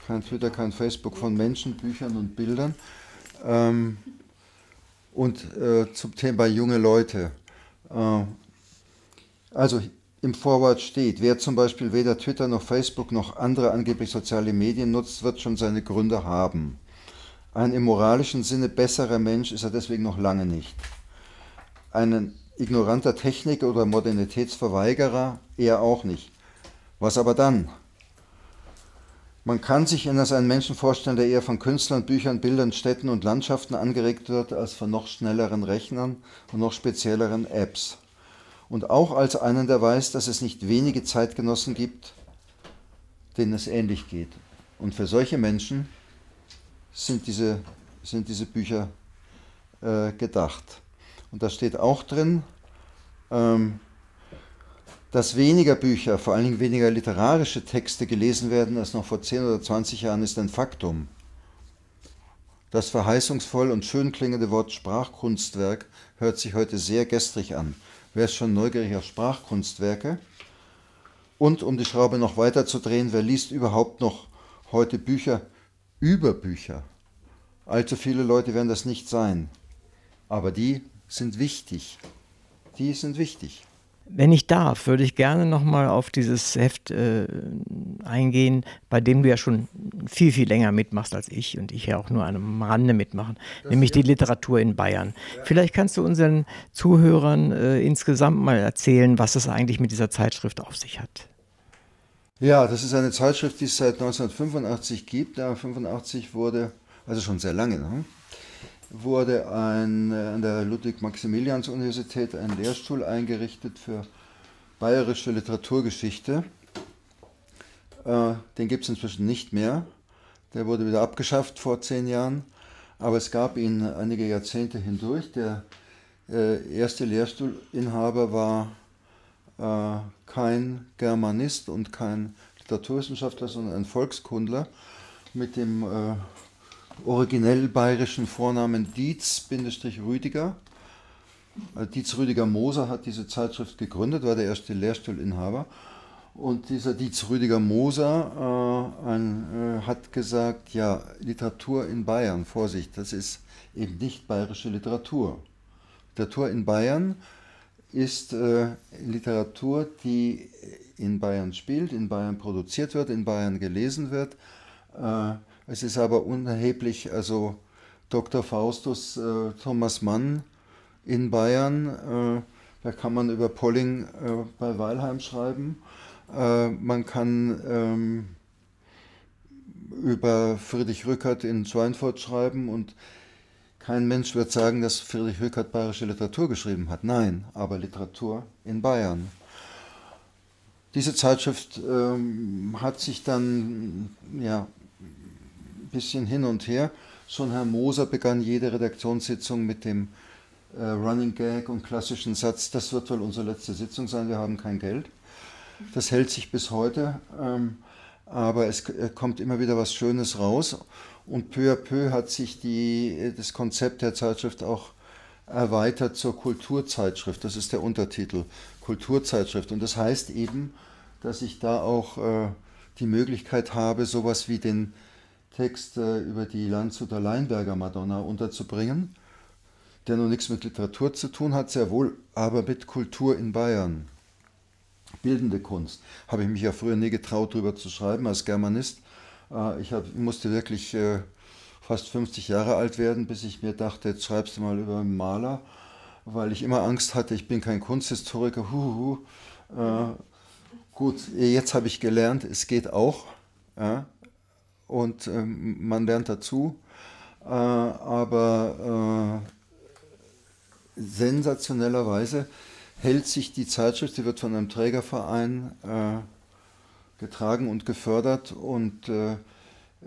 kein Twitter, kein Facebook von Menschen, Büchern und Bildern. Ähm, und äh, zum Thema junge Leute. Äh, also im Vorwort steht, wer zum Beispiel weder Twitter noch Facebook noch andere angeblich soziale Medien nutzt, wird schon seine Gründe haben. Ein im moralischen Sinne besserer Mensch ist er deswegen noch lange nicht. Einen ignoranter Techniker oder Modernitätsverweigerer eher auch nicht. Was aber dann? Man kann sich in das einen Menschen vorstellen, der eher von Künstlern, Büchern, Bildern, Städten und Landschaften angeregt wird, als von noch schnelleren Rechnern und noch spezielleren Apps. Und auch als einen, der weiß, dass es nicht wenige Zeitgenossen gibt, denen es ähnlich geht. Und für solche Menschen sind diese, sind diese Bücher äh, gedacht. Und da steht auch drin, ähm, dass weniger Bücher, vor allen Dingen weniger literarische Texte gelesen werden als noch vor 10 oder 20 Jahren, ist ein Faktum. Das verheißungsvoll und schön klingende Wort Sprachkunstwerk hört sich heute sehr gestrig an. Wer ist schon neugierig auf Sprachkunstwerke? Und um die Schraube noch weiter zu drehen, wer liest überhaupt noch heute Bücher über Bücher? Allzu viele Leute werden das nicht sein. Aber die sind wichtig. Die sind wichtig. Wenn ich darf, würde ich gerne nochmal auf dieses Heft äh, eingehen, bei dem du ja schon viel, viel länger mitmachst als ich und ich ja auch nur am Rande mitmachen, das nämlich die Literatur in Bayern. Ja. Vielleicht kannst du unseren Zuhörern äh, insgesamt mal erzählen, was es eigentlich mit dieser Zeitschrift auf sich hat. Ja, das ist eine Zeitschrift, die es seit 1985 gibt. Ja, 85 wurde, also schon sehr lange, ne? Wurde ein, äh, an der Ludwig-Maximilians-Universität ein Lehrstuhl eingerichtet für bayerische Literaturgeschichte. Äh, den gibt es inzwischen nicht mehr. Der wurde wieder abgeschafft vor zehn Jahren, aber es gab ihn einige Jahrzehnte hindurch. Der äh, erste Lehrstuhlinhaber war kein Germanist und kein Literaturwissenschaftler, sondern ein Volkskundler mit dem originell bayerischen Vornamen Dietz-Rüdiger. Also Dietz Rüdiger Moser hat diese Zeitschrift gegründet, war der erste Lehrstuhlinhaber. Und dieser Dietz Rüdiger Moser äh, ein, äh, hat gesagt, ja, Literatur in Bayern, Vorsicht, das ist eben nicht bayerische Literatur. Literatur in Bayern ist äh, Literatur, die in Bayern spielt, in Bayern produziert wird, in Bayern gelesen wird. Es ist aber unerheblich, also Dr. Faustus äh, Thomas Mann in Bayern, äh, da kann man über Polling äh, bei Weilheim schreiben. Äh, man kann ähm, über Friedrich Rückert in Schweinfurt schreiben und kein Mensch wird sagen, dass Friedrich Rückert bayerische Literatur geschrieben hat. Nein, aber Literatur in Bayern. Diese Zeitschrift ähm, hat sich dann ja, bisschen hin und her. Schon Herr Moser begann jede Redaktionssitzung mit dem äh, Running Gag und klassischen Satz, das wird wohl unsere letzte Sitzung sein, wir haben kein Geld. Das hält sich bis heute, ähm, aber es äh, kommt immer wieder was Schönes raus. Und peu à peu hat sich die, das Konzept der Zeitschrift auch erweitert zur Kulturzeitschrift. Das ist der Untertitel, Kulturzeitschrift. Und das heißt eben, dass ich da auch äh, die Möglichkeit habe, sowas wie den Text über die Landshuter Leinberger Madonna unterzubringen, der noch nichts mit Literatur zu tun hat, sehr wohl, aber mit Kultur in Bayern. Bildende Kunst. Habe ich mich ja früher nie getraut, darüber zu schreiben als Germanist. Äh, ich musste wirklich äh, fast 50 Jahre alt werden, bis ich mir dachte, jetzt schreibst du mal über einen Maler, weil ich immer Angst hatte, ich bin kein Kunsthistoriker. Huhuhu. Äh, gut, jetzt habe ich gelernt, es geht auch. Ja? Und ähm, man lernt dazu. Äh, aber äh, sensationellerweise hält sich die Zeitschrift, die wird von einem Trägerverein äh, getragen und gefördert und äh,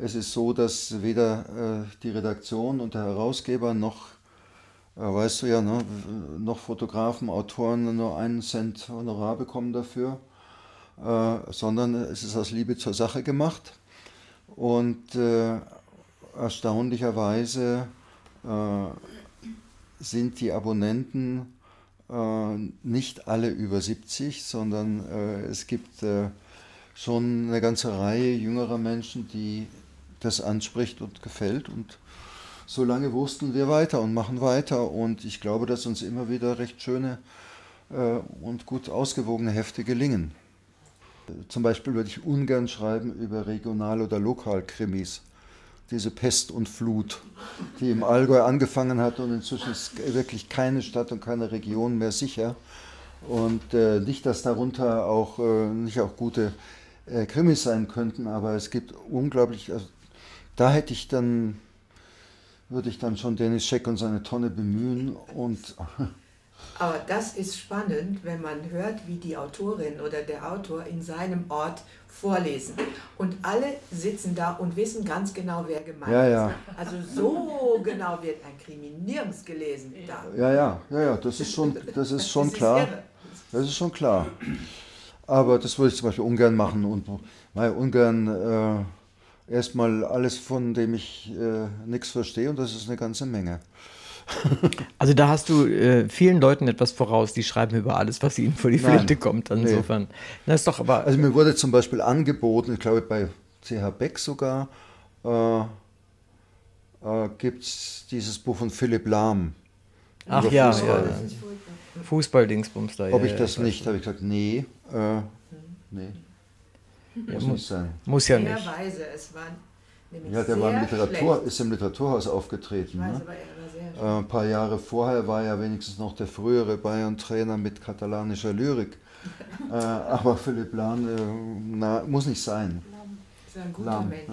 es ist so, dass weder äh, die Redaktion und der Herausgeber noch, äh, weißt du ja, ne, noch Fotografen, Autoren nur einen Cent Honorar bekommen dafür, sondern es ist aus Liebe zur Sache gemacht. Und äh, erstaunlicherweise äh, sind die Abonnenten äh, nicht alle über 70, sondern es gibt schon eine ganze Reihe jüngerer Menschen, die das anspricht und gefällt. Und so lange wursteln wir weiter und machen weiter. Und ich glaube, dass uns immer wieder recht schöne äh, und gut ausgewogene Hefte gelingen. Zum Beispiel würde ich ungern schreiben über Regional- oder Lokalkrimis. Diese Pest und Flut, die im Allgäu angefangen hat und inzwischen ist wirklich keine Stadt und keine Region mehr sicher. Und äh, nicht, dass darunter auch äh, nicht auch gute äh, Krimis sein könnten, aber es gibt unglaublich, also da hätte ich dann, würde ich dann schon Dennis Scheck und seine Tonne bemühen und. Aber das ist spannend, wenn man hört, wie die Autorin oder der Autor in seinem Ort vorlesen. Und alle sitzen da und wissen ganz genau, wer gemeint ja, ja. ist. Also so genau wird ein Krimi nirgends gelesen. Da. Ja, ja, ja, ja, das ist schon, das ist schon das klar. Ist das ist schon klar. Aber das würde ich zum Beispiel ungern machen und weil ungern äh, erstmal alles, von dem ich äh, nichts verstehe und das ist eine ganze Menge. also da hast du äh, vielen Leuten etwas voraus, die schreiben über alles, was ihnen vor die Flinte kommt. Insofern. Nee. Das ist doch aber. Also mir wurde zum Beispiel angeboten, ich glaube bei CH Beck sogar, äh, äh gibt es dieses Buch von Philipp Lahm. Ach ja, Fußball. ja. Fußball-Dingsbums da. Ob ja, ich das ja, nicht, habe ich gesagt, nee, äh, nee. Muss ja, nicht sein. Muss ja nicht. Es war ja, der war im Literatur, ist im Literaturhaus aufgetreten. Ne? Äh, ein paar Jahre vorher war er wenigstens noch der frühere Bayern-Trainer mit katalanischer Lyrik. äh, aber Philipp Lahn äh, na, muss nicht sein. Ist ein guter Lahm, Mensch.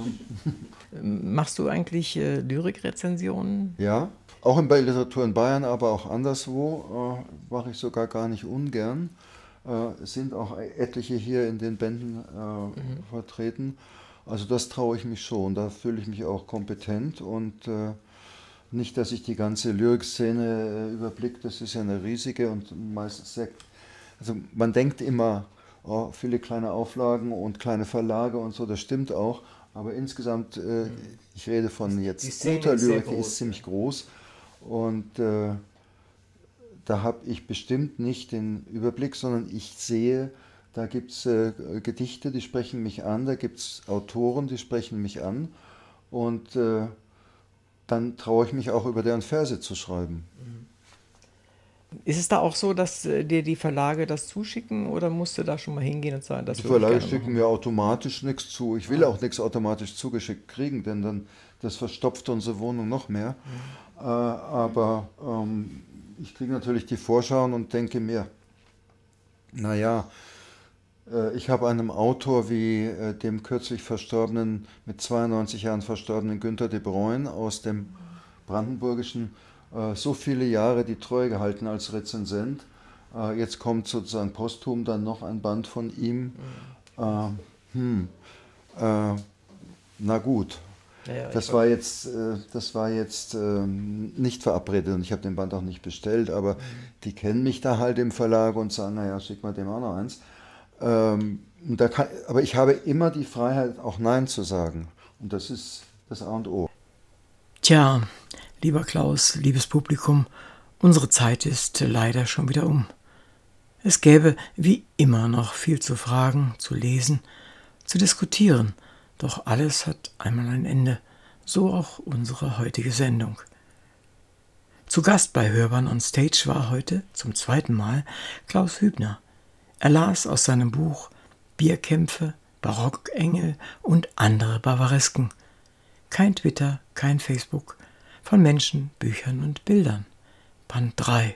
Ne? Machst du eigentlich äh, Lyrikrezensionen? Ja, auch in Literatur in Bayern, aber auch anderswo äh, mache ich sogar gar nicht ungern. Äh, sind auch etliche hier in den Bänden äh, mhm. vertreten. Also das traue ich mich schon, da fühle ich mich auch kompetent und äh, nicht, dass ich die ganze Lyrikszene äh, überblicke, das ist ja eine riesige und meistens sehr, also man denkt immer, oh, viele kleine Auflagen und kleine Verlage und so, das stimmt auch, aber insgesamt, äh, mhm. ich rede von jetzt guter Lyrik, die ist ziemlich groß und äh, da habe ich bestimmt nicht den Überblick, sondern ich sehe, da gibt es äh, Gedichte, die sprechen mich an, da gibt es Autoren, die sprechen mich an und äh, dann traue ich mich auch über deren Verse zu schreiben. Ist es da auch so, dass äh, dir die Verlage das zuschicken oder musst du da schon mal hingehen und sagen, dass Die Verlage schicken mir automatisch nichts zu. Ich will ah. auch nichts automatisch zugeschickt kriegen, denn dann das verstopft unsere Wohnung noch mehr. Mhm. Äh, aber ähm, ich kriege natürlich die Vorschauen und denke mir, naja, äh, ich habe einem Autor wie äh, dem kürzlich verstorbenen, mit 92 Jahren verstorbenen Günter de Bruyne aus dem Brandenburgischen äh, so viele Jahre die Treue gehalten als Rezensent. Jetzt kommt sozusagen posthum dann noch ein Band von ihm. Mhm. Hm, äh, na gut, ja, das, war jetzt, äh, das war jetzt nicht verabredet und ich habe den Band auch nicht bestellt, aber mhm. die kennen mich da halt im Verlag und sagen, naja, schick mal dem auch noch eins. Ähm, kann, aber ich habe immer die Freiheit, auch Nein zu sagen. Und das ist das A und O. Tja, lieber Klaus, liebes Publikum, unsere Zeit ist leider schon wieder um. Es gäbe wie immer noch viel zu fragen, zu lesen, zu diskutieren – doch alles hat einmal ein Ende, so auch unsere heutige Sendung. Zu Gast bei Hörbahn on Stage war heute zum zweiten Mal Klaus Hübner. Er las aus seinem Buch Bierkämpfe, Barockengel und andere Bavaresken. Kein Twitter, kein Facebook von Menschen, Büchern und Bildern. Band 3.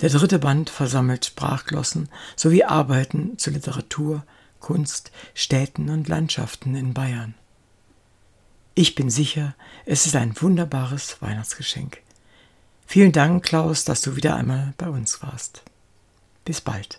Der dritte Band versammelt Sprachglossen sowie Arbeiten zu Literatur, Kunst, Städten und Landschaften in Bayern. Ich bin sicher, es ist ein wunderbares Weihnachtsgeschenk. Vielen Dank, Klaus, dass du wieder einmal bei uns warst. Bis bald.